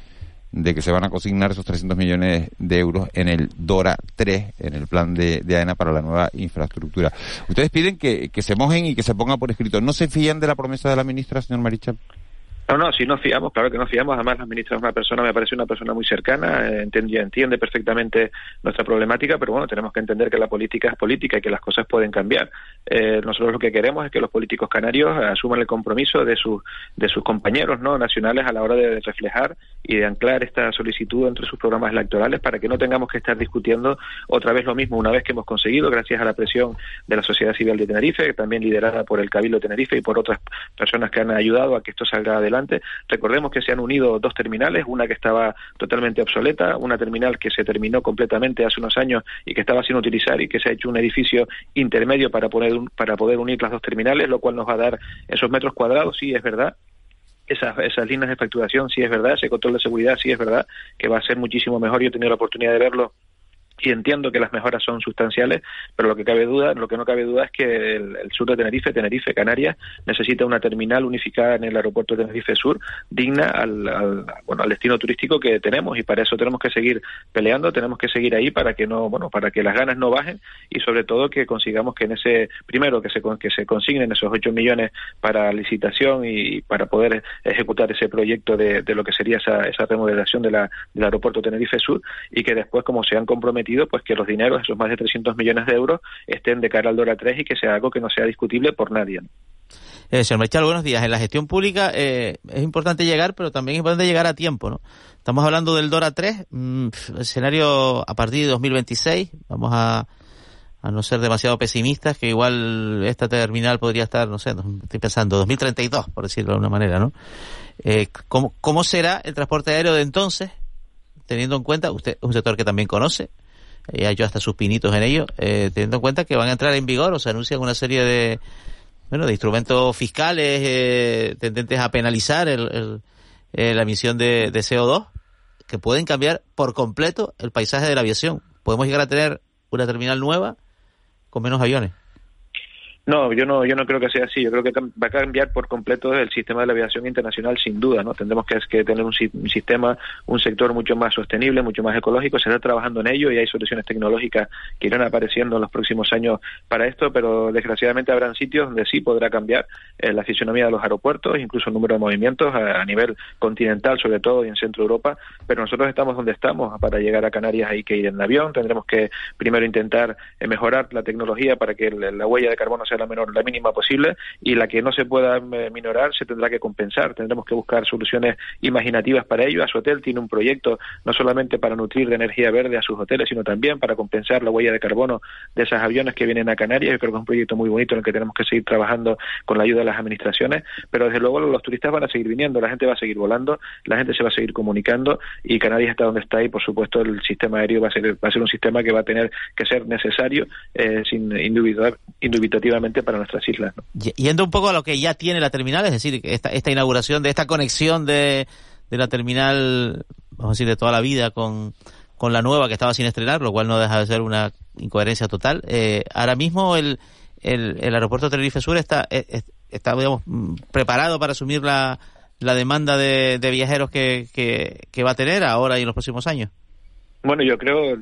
de que se van a consignar esos 300 millones de euros en el DORA 3, en el plan de, de AENA para la nueva infraestructura. Ustedes piden que, que se mojen y que se ponga por escrito. ¿No se fían de la promesa de la ministra, señor Marichal? No, no, si nos fiamos, claro que nos fiamos. Además, la ministra es una persona, me parece una persona muy cercana, entiende, entiende perfectamente nuestra problemática, pero bueno, tenemos que entender que la política es política y que las cosas pueden cambiar. Eh, nosotros lo que queremos es que los políticos canarios asuman el compromiso de sus de sus compañeros no nacionales a la hora de reflejar y de anclar esta solicitud entre sus programas electorales para que no tengamos que estar discutiendo otra vez lo mismo una vez que hemos conseguido, gracias a la presión de la sociedad civil de Tenerife, también liderada por el Cabildo de Tenerife y por otras personas que han ayudado a que esto salga adelante Recordemos que se han unido dos terminales, una que estaba totalmente obsoleta, una terminal que se terminó completamente hace unos años y que estaba sin utilizar y que se ha hecho un edificio intermedio para poder, para poder unir las dos terminales, lo cual nos va a dar esos metros cuadrados, sí, es verdad, esas, esas líneas de facturación, sí es verdad, ese control de seguridad, sí es verdad, que va a ser muchísimo mejor. Yo he tenido la oportunidad de verlo y entiendo que las mejoras son sustanciales, pero lo que cabe duda, lo que no cabe duda es que el, sur de Tenerife, Tenerife, Canarias, necesita una terminal unificada en el aeropuerto de Tenerife Sur, digna al, al, bueno, al destino turístico que tenemos. Y para eso tenemos que seguir peleando, tenemos que seguir ahí para que no, bueno, para que las ganas no bajen y sobre todo que consigamos que en ese, primero que se, que se consignen esos 8 millones para licitación y para poder ejecutar ese proyecto de, de lo que sería esa, esa remodelación de la, del aeropuerto Tenerife Sur y que después, como se han comprometido pues que los dineros, esos más de 300 millones de euros, estén de cara al DORA 3 y que sea algo que no sea discutible por nadie. Eh, señor Mechal, buenos días. En la gestión pública eh, es importante llegar, pero también es importante llegar a tiempo, ¿no? Estamos hablando del DORA 3, mmm, escenario a partir de 2026. Vamos a, a no ser demasiado pesimistas, que igual esta terminal podría estar, no sé, estoy pensando, 2032, por decirlo de alguna manera, ¿no? Eh, ¿cómo, ¿Cómo será el transporte aéreo de entonces? Teniendo en cuenta, usted es un sector que también conoce, y ha hecho hasta sus pinitos en ello, eh, teniendo en cuenta que van a entrar en vigor o se anuncian una serie de, bueno, de instrumentos fiscales eh, tendentes a penalizar el, eh, la emisión de, de CO2 que pueden cambiar por completo el paisaje de la aviación. Podemos llegar a tener una terminal nueva con menos aviones. No, yo no, yo no creo que sea así. Yo creo que va a cambiar por completo el sistema de la aviación internacional, sin duda. No tendremos que, que tener un, un, sistema, un sector mucho más sostenible, mucho más ecológico. Se está trabajando en ello y hay soluciones tecnológicas que irán apareciendo en los próximos años para esto, pero desgraciadamente habrán sitios donde sí podrá cambiar eh, la fisionomía de los aeropuertos, incluso el número de movimientos a, nivel continental, sobre todo y en Centro Europa. Pero nosotros estamos donde estamos. Para llegar a Canarias hay que ir en avión. Tendremos que primero intentar eh, mejorar la tecnología para que el, la huella de carbono sea la menor, la mínima posible, y la que no se pueda eh, minorar se tendrá que compensar. Tendremos que buscar soluciones imaginativas para ello. su hotel tiene un proyecto no solamente para nutrir de energía verde a sus hoteles, sino también para compensar la huella de carbono de esos aviones que vienen a Canarias. Yo creo que es un proyecto muy bonito en el que tenemos que seguir trabajando con la ayuda de las administraciones, pero desde luego los turistas van a seguir viniendo, la gente va a seguir volando, la gente se va a seguir comunicando y Canarias está donde está y por supuesto el sistema aéreo va a ser, va a ser un sistema que va a tener que ser necesario eh, sin indubitativamente para nuestras islas. ¿no? Yendo un poco a lo que ya tiene la terminal, es decir, esta, esta inauguración de esta conexión de, de la terminal, vamos a decir, de toda la vida con, con la nueva que estaba sin estrenar, lo cual no deja de ser una incoherencia total. Eh, ahora mismo el, el, el, aeropuerto de Tenerife Sur está, eh, está digamos, preparado para asumir la, la demanda de, de viajeros que, que, que va a tener ahora y en los próximos años. Bueno, yo creo,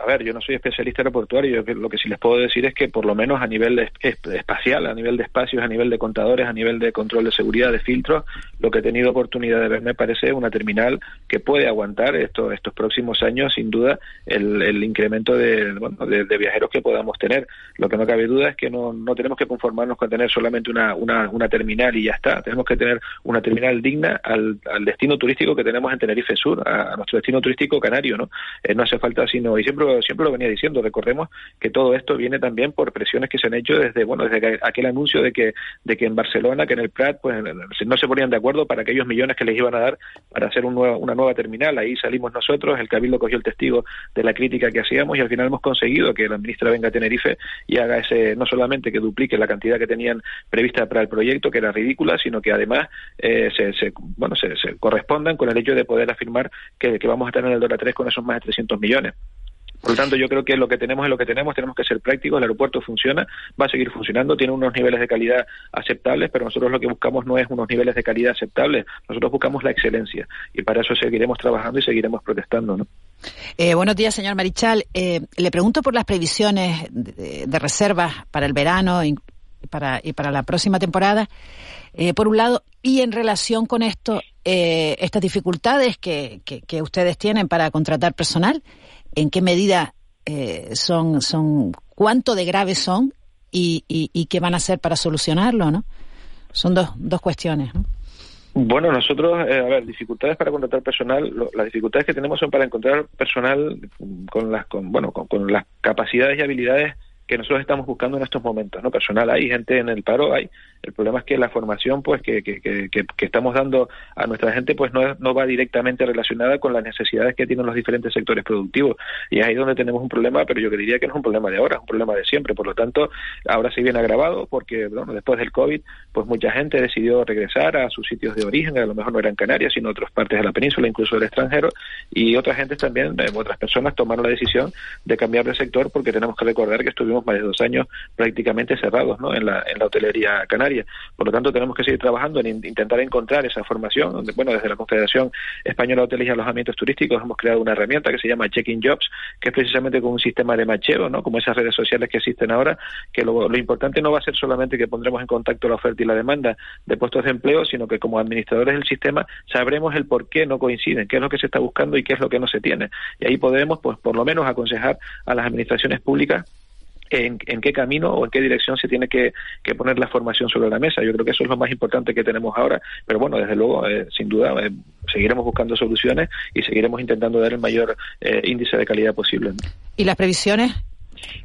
a ver, yo no soy especialista aeroportuario, yo lo que sí les puedo decir es que por lo menos a nivel espacial, a nivel de espacios, a nivel de contadores, a nivel de control de seguridad, de filtros, lo que he tenido oportunidad de ver me parece una terminal que puede aguantar estos, estos próximos años, sin duda, el, incremento de, bueno, de, viajeros que podamos tener. Lo que no cabe duda es que no, no tenemos que conformarnos con tener solamente una, una, terminal y ya está. Tenemos que tener una terminal digna al, al destino turístico que tenemos en Tenerife Sur, a, a nuestro destino turístico canario, ¿no? Eh, no hace falta sino, y siempre siempre, lo venía diciendo. Recordemos que todo esto viene también por presiones que se han hecho desde, bueno, desde aquel anuncio de que, de que en Barcelona, que en el Prat, pues no se ponían de acuerdo para aquellos millones que les iban a dar para hacer un una nueva terminal. Ahí salimos nosotros, el Cabildo cogió el testigo de la crítica que hacíamos y al final hemos conseguido que la ministra venga a Tenerife y haga ese, no solamente que duplique la cantidad que tenían prevista para el proyecto, que era ridícula, sino que además eh, se, bueno, se, correspondan con el hecho de poder afirmar que, vamos a estar en el DORA 3 con esos más de 300 millones. Por lo tanto, yo creo que lo que tenemos es lo que tenemos, tenemos que ser prácticos, el aeropuerto funciona, va a seguir funcionando, tiene unos niveles de calidad aceptables, pero nosotros lo que buscamos no es unos niveles de calidad aceptables, nosotros buscamos la excelencia y para eso seguiremos trabajando y seguiremos protestando. ¿no? Eh, buenos días, señor Marichal. Eh, le pregunto por las previsiones de, reservas para el verano y para, y para la próxima temporada. Eh, por un lado, y en relación con esto, estas dificultades que, que ustedes tienen para contratar personal, en qué medida eh, son, son, cuánto de graves son y, y, qué van a hacer para solucionarlo, ¿no? Son dos, dos cuestiones. Bueno, nosotros, eh, a ver, dificultades para contratar personal, las dificultades que tenemos son para encontrar personal con las, con, bueno, con las capacidades y habilidades que nosotros estamos buscando en estos momentos, ¿no? Personal hay, gente en el paro hay, el problema es que la formación pues que, que, que, que estamos dando a nuestra gente pues no, no va directamente relacionada con las necesidades que tienen los diferentes sectores productivos. Y es ahí donde tenemos un problema, pero yo diría que no es un problema de ahora, es un problema de siempre, por lo tanto ahora se viene agravado porque bueno, después del COVID pues mucha gente decidió regresar a sus sitios de origen, a lo mejor no eran Canarias sino otras partes de la península, incluso del extranjero. Y otras gente también, eh, otras personas tomaron la decisión de cambiar de sector porque tenemos que recordar que estuvimos más de dos años prácticamente cerrados ¿no? en, la, en la hotelería canaria por lo tanto, tenemos que seguir trabajando en intentar encontrar esa formación. Donde, bueno, desde la Confederación Española de Hoteles y Alojamientos Turísticos hemos creado una herramienta que se llama Checking Jobs, que es precisamente con un sistema de macheo, ¿no? Como esas redes sociales que existen ahora, que lo, importante no va a ser solamente que pondremos en contacto la oferta y la demanda de puestos de empleo, sino que como administradores del sistema sabremos el por qué no coinciden, qué es lo que se está buscando y qué es lo que no se tiene. Y ahí podremos, pues, por lo menos aconsejar a las administraciones públicas en, qué camino o en qué dirección se tiene que, poner la formación sobre la mesa. Yo creo que eso es lo más importante que tenemos ahora. Pero bueno, desde luego, eh, sin duda, eh, seguiremos buscando soluciones y seguiremos intentando dar el mayor eh, índice de calidad posible. ¿Y las previsiones?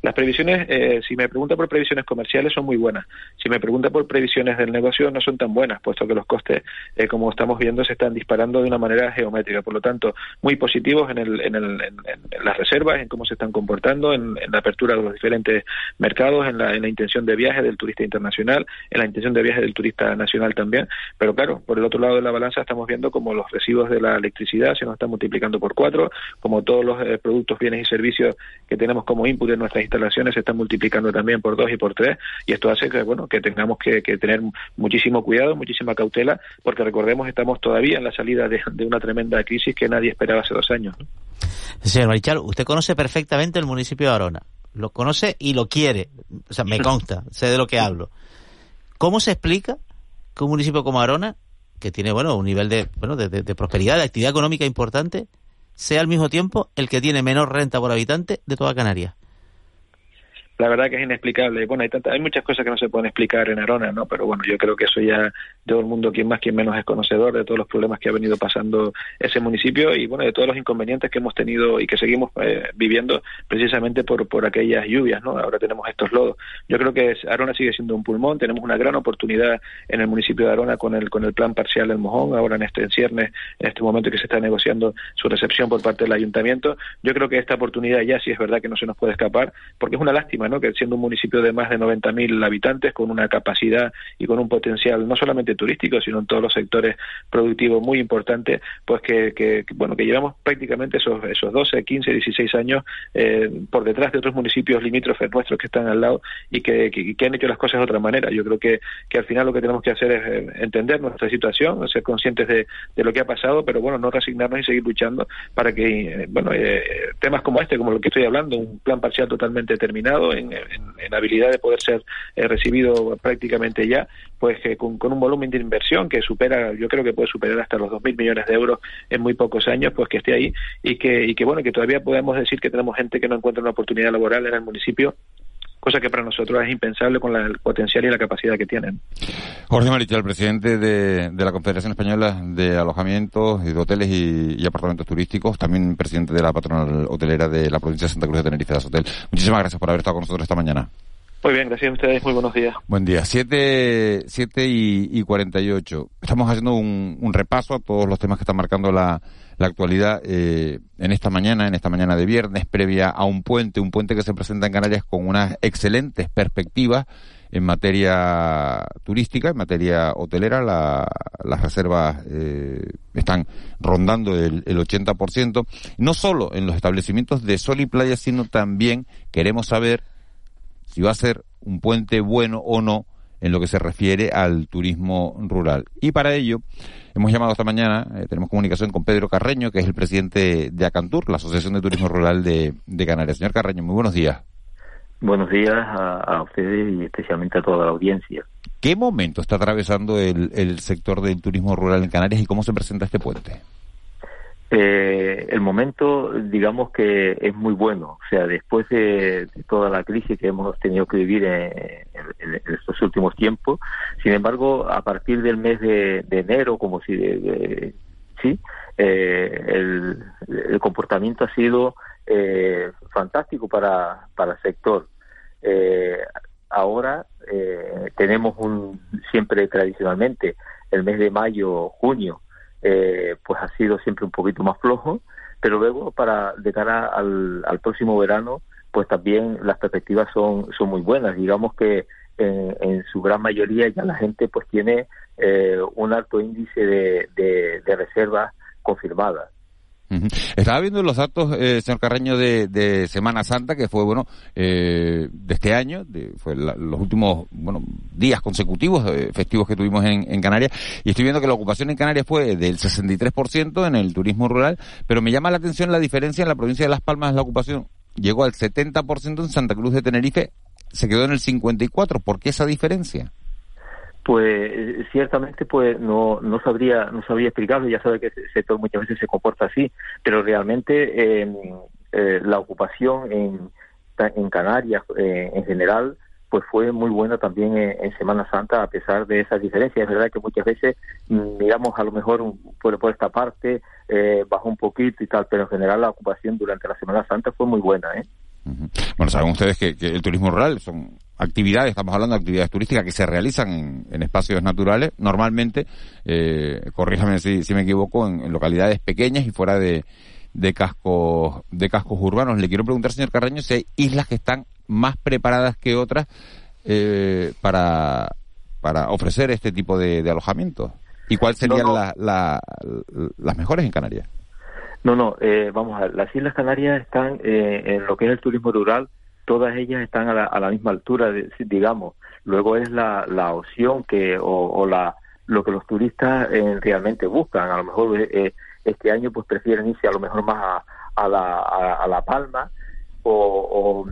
Las previsiones, eh, si me pregunta por previsiones comerciales, son muy buenas. Si me pregunta por previsiones del negocio, no son tan buenas, puesto que los costes, eh, como estamos viendo, se están disparando de una manera geométrica. Por lo tanto, muy positivos en, el, en, el, en, las reservas, en cómo se están comportando, en, la apertura de los diferentes mercados, en la, intención de viaje del turista internacional, en la intención de viaje del turista nacional también. Pero claro, por el otro lado de la balanza estamos viendo como los residuos de la electricidad se nos están multiplicando por cuatro, como todos los eh, productos, bienes y servicios que tenemos como input en nuestras instalaciones se están multiplicando también por dos y por tres y esto hace que bueno que tengamos que, tener muchísimo cuidado, muchísima cautela, porque recordemos estamos todavía en la salida de, una tremenda crisis que nadie esperaba hace dos años. Señor Marichal, usted conoce perfectamente el municipio de Arona, lo conoce y lo quiere, o sea, me consta, sé de lo que hablo. ¿Cómo se explica que un municipio como Arona, que tiene bueno un nivel de bueno de, de prosperidad, de actividad económica importante, sea al mismo tiempo el que tiene menor renta por habitante de toda Canarias? La verdad que es inexplicable. Bueno, hay, hay muchas cosas que no se pueden explicar en Arona, ¿no? Pero bueno, yo creo que eso ya todo el mundo, quien más, quien menos, es conocedor de todos los problemas que ha venido pasando ese municipio y bueno, de todos los inconvenientes que hemos tenido y que seguimos eh, viviendo precisamente por, por aquellas lluvias, ¿no? Ahora tenemos estos lodos. Yo creo que Arona sigue siendo un pulmón, tenemos una gran oportunidad en el municipio de Arona con el, con el plan parcial del Mojón, ahora en este enciernes, en este momento que se está negociando su recepción por parte del ayuntamiento. Yo creo que esta oportunidad ya sí es verdad que no se nos puede escapar, porque es una lástima que siendo un municipio de más de 90.000 habitantes, con una capacidad y con un potencial no solamente turístico, sino en todos los sectores productivos muy importante, pues que, bueno, que llevamos prácticamente esos, esos 12, 15, 16 años eh, por detrás de otros municipios limítrofes nuestros que están al lado y que, que, han hecho las cosas de otra manera. Yo creo que, que al final lo que tenemos que hacer es eh, entender nuestra situación, ser conscientes de, de lo que ha pasado, pero bueno, no resignarnos y seguir luchando para que, eh, bueno, temas como este, como lo que estoy hablando, un plan parcial totalmente terminado, en, habilidad de poder ser eh, recibido prácticamente ya, pues con, un volumen de inversión que supera, yo creo que puede superar hasta los 2.000 millones de euros en muy pocos años, pues que esté ahí y que, y que bueno, que todavía podemos decir que tenemos gente que no encuentra una oportunidad laboral en el municipio cosa que para nosotros es impensable con la, el potencial y la capacidad que tienen. Jorge Marichal, presidente de, la Confederación Española de Alojamientos y de Hoteles y, Apartamentos Turísticos, también presidente de la patronal hotelera de la provincia de Santa Cruz de Tenerife de Hotel. Muchísimas gracias por haber estado con nosotros esta mañana. Muy bien, gracias a ustedes. Muy buenos días. Buen día. Siete, siete y, y 48. Estamos haciendo un, un repaso a todos los temas que están marcando la, la actualidad eh, en esta mañana, en esta mañana de viernes, previa a un puente, un puente que se presenta en Canarias con unas excelentes perspectivas en materia turística, en materia hotelera, las reservas eh, están rondando el, el 80%, no solo en los establecimientos de sol y playa, sino también queremos saber si va a ser un puente bueno o no en lo que se refiere al turismo rural. Y para ello hemos llamado esta mañana, eh, tenemos comunicación con Pedro Carreño, que es el presidente de Acantur, la Asociación de Turismo Rural de, Canarias. Señor Carreño, muy buenos días. Buenos días a, ustedes y especialmente a toda la audiencia. ¿Qué momento está atravesando el, el sector del turismo rural en Canarias y cómo se presenta este puente? Eh, el momento, digamos que es muy bueno. O sea, después de, toda la crisis que hemos tenido que vivir en, estos últimos tiempos, sin embargo, a partir del mes de, enero, como si, sí, eh, el, comportamiento ha sido eh, fantástico para, para el sector. ahora tenemos un siempre tradicionalmente el mes de mayo, junio eh, pues ha sido siempre un poquito más flojo, pero luego para de cara al, próximo verano, pues también las perspectivas son, son muy buenas. Digamos que en, su gran mayoría ya la gente pues tiene eh, un alto índice de, de reservas confirmadas. Estaba viendo los datos, eh, señor Carreño, de, Semana Santa, que fue, bueno, eh, de este año, de, fue los últimos, bueno, días consecutivos eh, festivos que tuvimos en, Canarias, y estoy viendo que la ocupación en Canarias fue del 63% en el turismo rural, pero me llama la atención la diferencia en la provincia de Las Palmas, la ocupación llegó al 70% en Santa Cruz de Tenerife, se quedó en el 54%. ¿Por qué esa diferencia? Pues ciertamente pues no no sabría no sabría explicarlo. Ya sabe que el sector muchas veces se comporta así pero realmente em, eh, la ocupación en en Canarias eh, en general pues fue muy buena también en, Semana Santa a pesar de esas diferencias. Es verdad que muchas veces miramos a lo mejor por, por esta parte eh, bajó un poquito y tal pero en general la ocupación durante la Semana Santa fue muy buena ¿eh? Bueno, saben ustedes que, el turismo rural son actividades, estamos hablando de actividades turísticas que se realizan en, espacios naturales, normalmente, eh, corríjame si, me equivoco, en, localidades pequeñas y fuera de, de, cascos, de cascos urbanos. Le quiero preguntar, señor Carreño, si hay islas que están más preparadas que otras eh, para, para ofrecer este tipo de, alojamiento. ¿Y cuáles serían las mejores en Canarias? No, no, eh, vamos a ver, las Islas Canarias están eh, en lo que es el turismo rural, todas ellas están a la, a la misma altura, digamos. Luego es la, la opción que, o, la, lo que los turistas eh, realmente buscan. A lo mejor este año pues prefieren irse a lo mejor más a, a, la, a, La Palma o,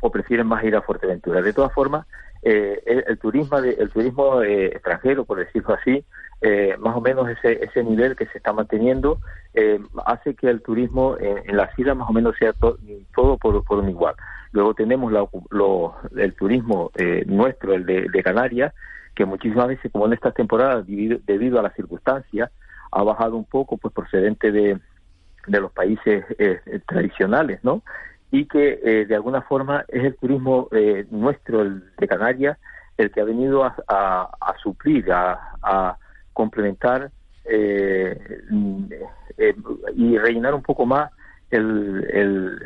o, prefieren más ir a Fuerteventura. De todas formas, el, el, turismo, de, el turismo extranjero, por decirlo así, eh, más o menos ese, ese nivel que se está manteniendo eh, hace que el turismo en, la islas más o menos sea todo por, por un igual. Luego tenemos el turismo eh, nuestro, el de, Canarias, que muchísimas veces, como en estas temporadas, debido, a las circunstancias, ha bajado un poco, pues procedente de, de los países tradicionales, ¿no? Y que de alguna forma es el turismo nuestro, el de Canarias, el que ha venido a, suplir, a complementar eh, eh, y rellenar un poco más el,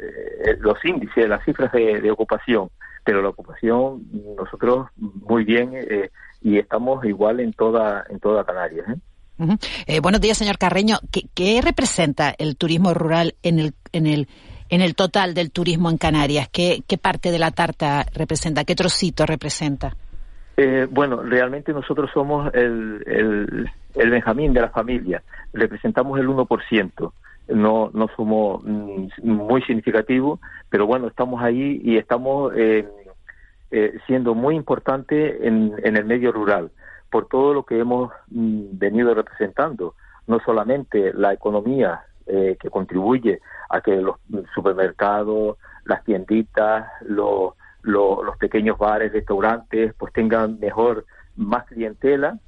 los índices, las cifras de, ocupación. Pero la ocupación, nosotros muy bien eh, y estamos igual en toda, en toda Canarias. buenos días, señor Carreño. ¿Qué, representa el turismo rural en el, en el, en el total del turismo en Canarias? ¿Qué, ¿Qué parte de la tarta representa? ¿Qué trocito representa? Eh, bueno, realmente nosotros somos el, el, el, Benjamín de la familia, representamos el 1%, no, no somos mm, muy significativos, pero bueno, estamos ahí y estamos eh, eh, siendo muy importante en, en, el medio rural, por todo lo que hemos mm, venido representando, no solamente la economía que contribuye a que los supermercados, las tienditas, los los pequeños bares, restaurantes, pues tengan mejor, más clientela,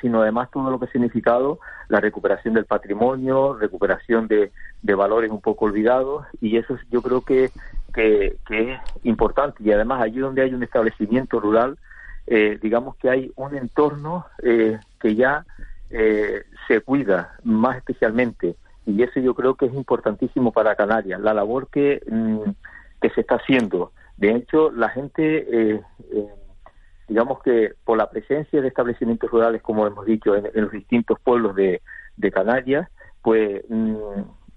sino además todo lo que ha significado la recuperación del patrimonio, recuperación de, de valores un poco olvidados, y eso yo creo que, que, es importante. Y además allí donde hay un establecimiento rural, eh, digamos que hay un entorno eh, que ya eh, se cuida más especialmente y eso yo creo que es importantísimo para Canarias, la labor que, mm, que se está haciendo. De hecho, la gente, eh, eh, digamos que por la presencia de establecimientos rurales, como hemos dicho, en, los distintos pueblos de, Canarias, pues mm,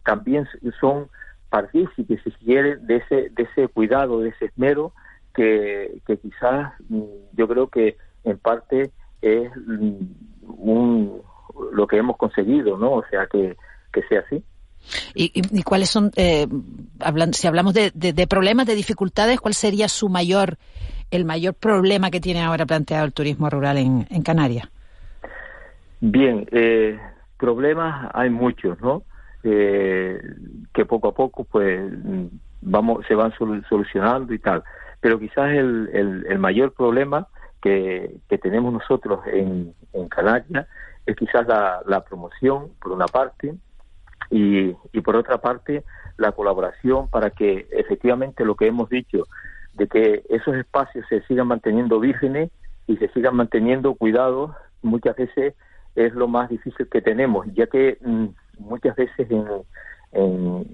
también son partícipes, si quiere, de ese, de ese cuidado, de ese esmero, que, que quizás mm, yo creo que en parte es un, lo que hemos conseguido, ¿no? O sea, que, que sea así. ¿Y, cuáles son, eh, si hablamos de, problemas, de dificultades, cuál sería su mayor, el mayor problema que tiene ahora planteado el turismo rural en, Canarias? Bien, eh, problemas hay muchos, ¿no? Eh, que poco a poco, pues, vamos, se van solucionando y tal. Pero quizás el, el, mayor problema que, que, tenemos nosotros en, en Canarias es quizás la, la promoción, por una parte, y, y por otra parte la colaboración para que efectivamente lo que hemos dicho de que esos espacios se sigan manteniendo vírgenes y se sigan manteniendo cuidados muchas veces es lo más difícil que tenemos ya que mm, muchas veces en, en,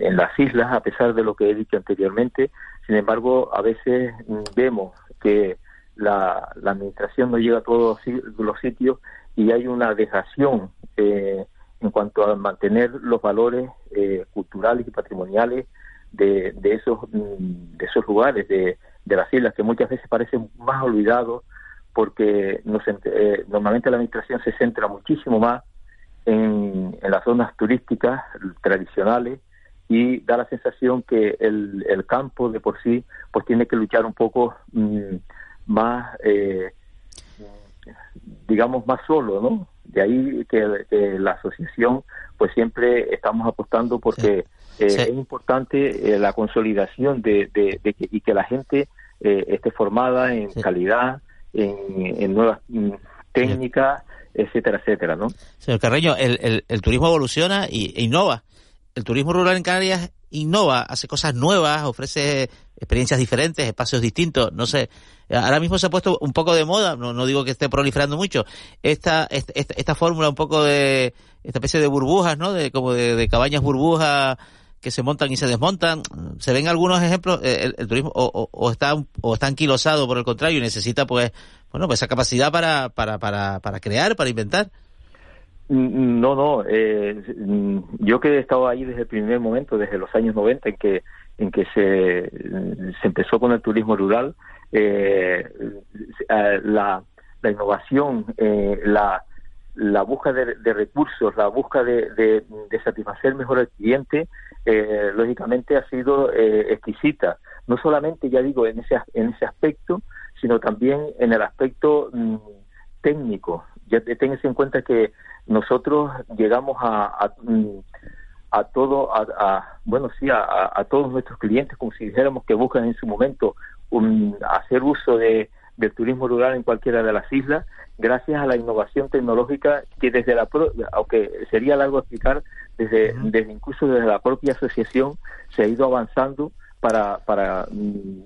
en, las islas a pesar de lo que he dicho anteriormente sin embargo a veces mm, vemos que la, la administración no llega a todos los sitios y hay una dejación eh, en cuanto a mantener los valores eh, culturales y patrimoniales de, de esos mm, de esos lugares de, de, las islas que muchas veces parecen más olvidados porque eh, normalmente la administración se centra muchísimo más en, en, las zonas turísticas tradicionales y da la sensación que el, el campo de por sí pues tiene que luchar un poco mm, más eh, digamos más solo no de ahí que, la asociación pues siempre estamos apostando porque eh, es importante eh, la consolidación de, de, que, y que la gente eh, esté formada en calidad, en, nuevas mm, técnicas, etcétera, etcétera, ¿no? Señor Carreño, el, el, el turismo evoluciona e innova. El turismo rural en Canarias innova, hace cosas nuevas, ofrece experiencias diferentes, espacios distintos, no sé. Ahora mismo se ha puesto un poco de moda, no, no digo que esté proliferando mucho, esta, esta, esta, fórmula un poco de, esta especie de burbujas, ¿no? De, como de, cabañas burbujas que se montan y se desmontan. Se ven algunos ejemplos, eh, el, turismo o, o, está, o está anquilosado por el contrario y necesita pues, bueno, pues esa capacidad para, para, para, para crear, para inventar. Mm, no, no. Eh, mm, yo que he estado ahí desde el primer momento, desde los años 90, en que en que se, se empezó con el turismo rural, eh, la, la innovación, eh, la, la búsqueda de, recursos, la búsqueda de, de, satisfacer mejor al cliente, eh, lógicamente ha sido eh, exquisita. No solamente, ya digo, en ese, en ese aspecto, sino también en el aspecto mm, técnico. Ya tengas en cuenta que nosotros llegamos a, a, todo, a, bueno, sí, a, todos nuestros clientes, como si dijéramos que buscan en su momento un, hacer uso de, del turismo rural en cualquiera de las islas, gracias a la innovación tecnológica que desde la, aunque sería largo explicar, desde, desde incluso desde la propia asociación se ha ido avanzando para, para, mm,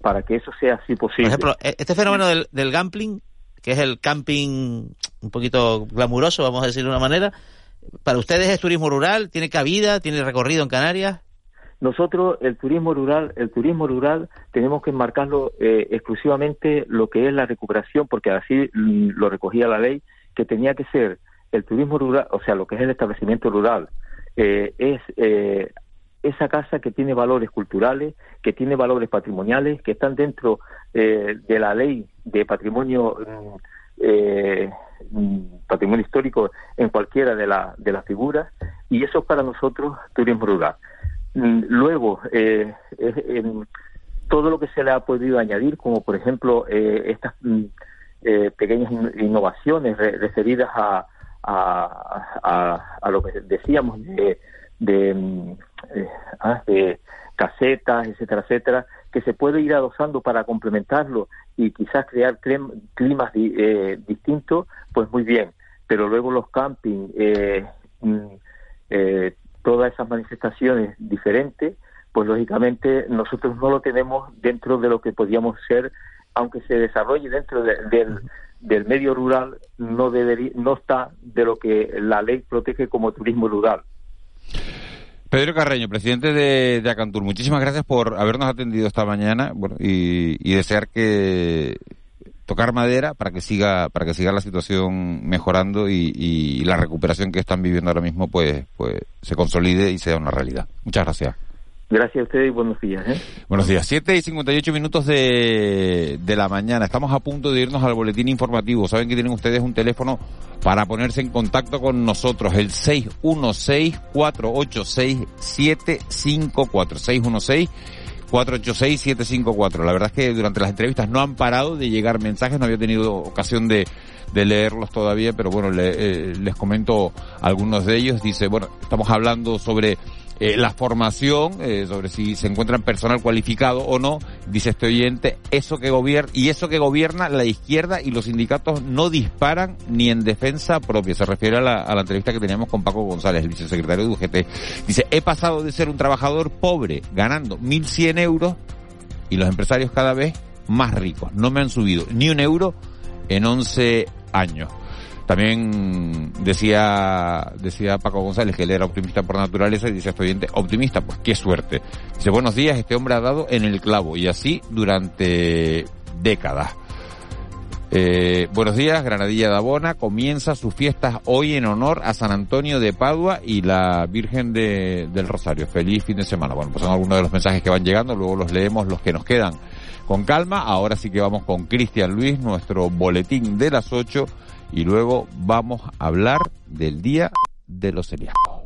para que eso sea así posible. Por ejemplo, e-, este fenómeno del, del gambling que es el camping un poquito glamuroso, vamos a decir de una manera. ¿Para ustedes es turismo rural? ¿Tiene cabida? ¿Tiene recorrido en Canarias? Nosotros el turismo rural, el turismo rural tenemos que enmarcarlo eh, exclusivamente lo que es la recuperación, porque así mm, lo recogía la ley, que tenía que ser el turismo rural, o sea, lo que es el establecimiento rural, eh, es eh, esa casa que tiene valores culturales, que tiene valores patrimoniales, que están dentro eh, de la ley de patrimonio mm, eh, mm, patrimonio histórico en cualquiera de, la, de las figuras y eso es para nosotros turismo rural. Mm, luego, eh, todo lo que se le ha podido añadir, como por ejemplo estas pequeñas innovaciones referidas a, a, a, lo que decíamos de, de, eh, ah, de casetas, etcétera, etcétera, que se puede ir adosando para complementarlo y quizás crear climas eh, distintos, pues muy bien. Pero luego los camping, eh, mm, eh, todas esas manifestaciones diferentes, pues lógicamente nosotros no lo tenemos dentro de lo que podríamos ser, aunque se desarrolle dentro del, del medio rural, no, debería, no está de lo que la ley protege como turismo rural. Pedro Carreño, presidente de, Acantur, muchísimas gracias por habernos atendido esta mañana y, desear que tocar madera para que siga para que siga la situación mejorando y, la recuperación que están viviendo ahora mismo pues pues se consolide y sea una realidad. Muchas gracias. Gracias a ustedes y buenos días. ¿eh? Buenos días. 7 y 58 minutos de, de la mañana. Estamos a punto de irnos al boletín informativo. Saben que tienen ustedes un teléfono para ponerse en contacto con nosotros. El 616-486-754. 616-486-754. La verdad es que durante las entrevistas no han parado de llegar mensajes. No había tenido ocasión de, de leerlos todavía, pero bueno, eh, les comento algunos de ellos. Dice, bueno, estamos hablando sobre eh, la formación, eh, sobre si se encuentran personal cualificado o no, dice este oyente, eso que gobierna, y eso que gobierna la izquierda y los sindicatos no disparan ni en defensa propia. Se refiere a la, a la entrevista que teníamos con Paco González, el vicesecretario de UGT. Dice, he pasado de ser un trabajador pobre, ganando 1.100 euros, y los empresarios cada vez más ricos. No me han subido ni un euro en 11 años. También decía, decía Paco González que él era optimista por naturaleza y dice estudiante, optimista, pues qué suerte. Dice, buenos días, este hombre ha dado en el clavo y así durante décadas. Eh, buenos días, Granadilla de Abona comienza sus fiestas hoy en honor a San Antonio de Padua y la Virgen de, del Rosario. Feliz fin de semana. Bueno, pues son algunos de los mensajes que van llegando, luego los leemos los que nos quedan con calma. Ahora sí que vamos con Cristian Luis, nuestro boletín de las 8 y luego vamos a hablar del Día de los Celíacos.